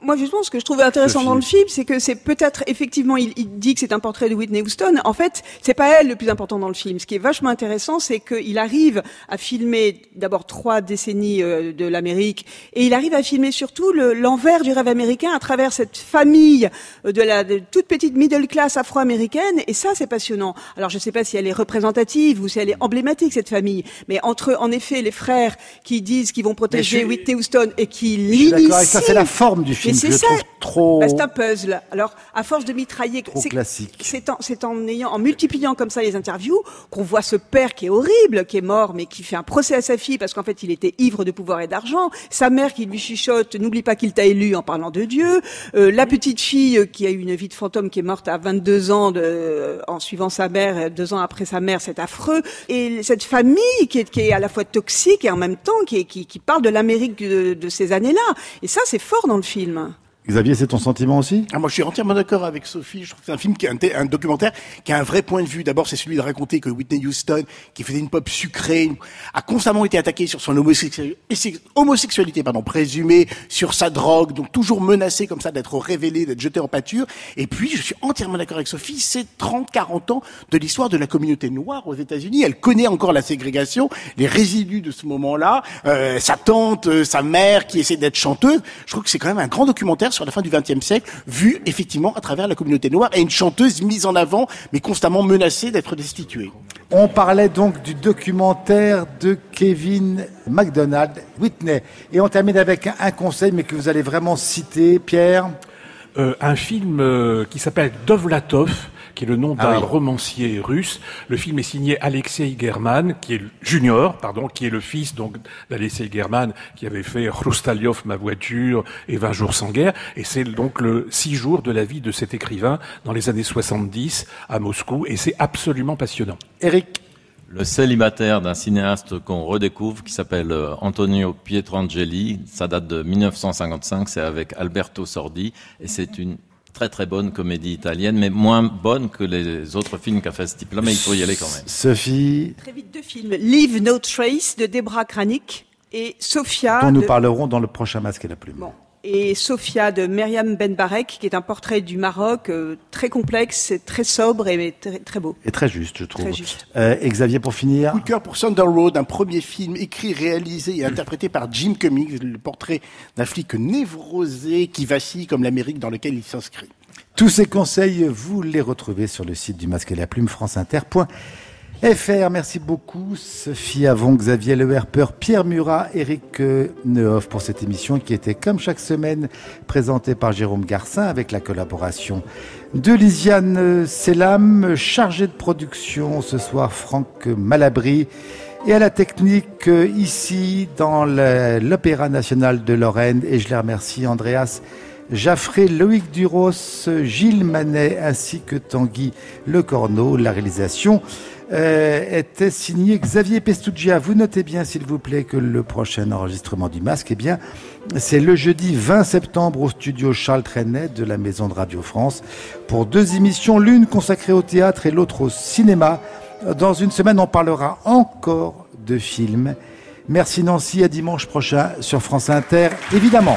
Moi, justement, ce que je trouve intéressant dans le film, c'est que c'est peut-être effectivement, il, il, dit que c'est un portrait de Whitney Houston. En fait, c'est pas elle le plus important dans le film. Ce qui est vachement intéressant, c'est qu'il arrive à filmer d'abord trois décennies euh, de l'Amérique, et il arrive à filmer surtout l'envers du rêve américain à travers cette famille euh, de la de toute petite middle class afro-américaine. Et ça, c'est passionnant. Alors, je ne sais pas si elle est représentative ou si elle est emblématique cette famille, mais entre en effet les frères qui disent qu'ils vont protéger Whitney Houston et qui l'initient. Ça, c'est la forme du mais c'est ça. Trop... Bah, c'est un puzzle. Alors, à force de mitrailler, c'est classique. C'est en, c'est en ayant, en multipliant comme ça les interviews, qu'on voit ce père qui est horrible, qui est mort, mais qui fait un procès à sa fille parce qu'en fait, il était ivre de pouvoir et d'argent. Sa mère qui lui chuchote, n'oublie pas qu'il t'a élu en parlant de Dieu. Euh, la petite fille qui a eu une vie de fantôme, qui est morte à 22 ans de, en suivant sa mère, deux ans après sa mère, c'est affreux. Et cette famille qui est, qui est à la fois toxique et en même temps qui, est, qui, qui parle de l'Amérique de, de ces années-là. Et ça, c'est fort dans le film film. Xavier, c'est ton sentiment aussi? Ah, Moi, je suis entièrement d'accord avec Sophie. Je trouve que c'est un film qui est un, documentaire qui a un vrai point de vue. D'abord, c'est celui de raconter que Whitney Houston, qui faisait une pop sucrée, a constamment été attaquée sur son homosexualité, pardon, présumée, sur sa drogue, donc toujours menacée comme ça d'être révélée, d'être jetée en pâture. Et puis, je suis entièrement d'accord avec Sophie, c'est 30, 40 ans de l'histoire de la communauté noire aux États-Unis. Elle connaît encore la ségrégation, les résidus de ce moment-là, euh, sa tante, euh, sa mère qui essaie d'être chanteuse. Je trouve que c'est quand même un grand documentaire sur la fin du XXe siècle, vu effectivement à travers la communauté noire et une chanteuse mise en avant, mais constamment menacée d'être destituée. On parlait donc du documentaire de Kevin McDonald, Whitney. Et on termine avec un conseil, mais que vous allez vraiment citer, Pierre? Euh, un film euh, qui s'appelle Dovlatov, qui est le nom d'un ah romancier russe. Le film est signé Alexei German, qui est junior, pardon, qui est le fils donc d'Alexei German, qui avait fait Hrustaliov, ma voiture et 20 jours sans guerre. Et c'est donc le six jours de la vie de cet écrivain dans les années 70 à Moscou. Et c'est absolument passionnant. Eric le célibataire d'un cinéaste qu'on redécouvre qui s'appelle euh, Antonio Pietrangeli. Ça date de 1955, c'est avec Alberto Sordi et c'est une très très bonne comédie italienne, mais moins bonne que les autres films qu'a fait ce type-là, mais il faut y aller quand même. Sophie Très vite deux films. Leave No Trace de Debra Kranik et Sophia. Dont nous parlerons dans le prochain Masque et la Plume. Bon et Sophia de Myriam Benbarek, qui est un portrait du Maroc euh, très complexe, très sobre et très, beau. Et très juste, je trouve. Très juste. Euh, et Xavier, pour finir Coup de cœur pour Thunder Road, un premier film écrit, réalisé et interprété par Jim Cummings, le portrait d'un flic névrosé qui vacille comme l'Amérique dans lequel il s'inscrit. Tous ces conseils, vous les retrouvez sur le site du Masque et la Plume, franceinter.fr. FR, merci beaucoup. Sophie Avon, Xavier Leherper, Pierre Murat, Eric Nehoff pour cette émission qui était comme chaque semaine présentée par Jérôme Garcin avec la collaboration de Lisiane Selam, chargé de production ce soir Franck Malabry et à la technique ici dans l'Opéra national de Lorraine et je les remercie Andreas Jaffré, Loïc Duros, Gilles Manet ainsi que Tanguy Lecorneau, la réalisation euh, était signé Xavier Pestugia. Vous notez bien, s'il vous plaît, que le prochain enregistrement du masque, eh bien, c'est le jeudi 20 septembre au studio Charles Trenet de la Maison de Radio France pour deux émissions, l'une consacrée au théâtre et l'autre au cinéma. Dans une semaine, on parlera encore de films. Merci Nancy, à dimanche prochain sur France Inter, évidemment.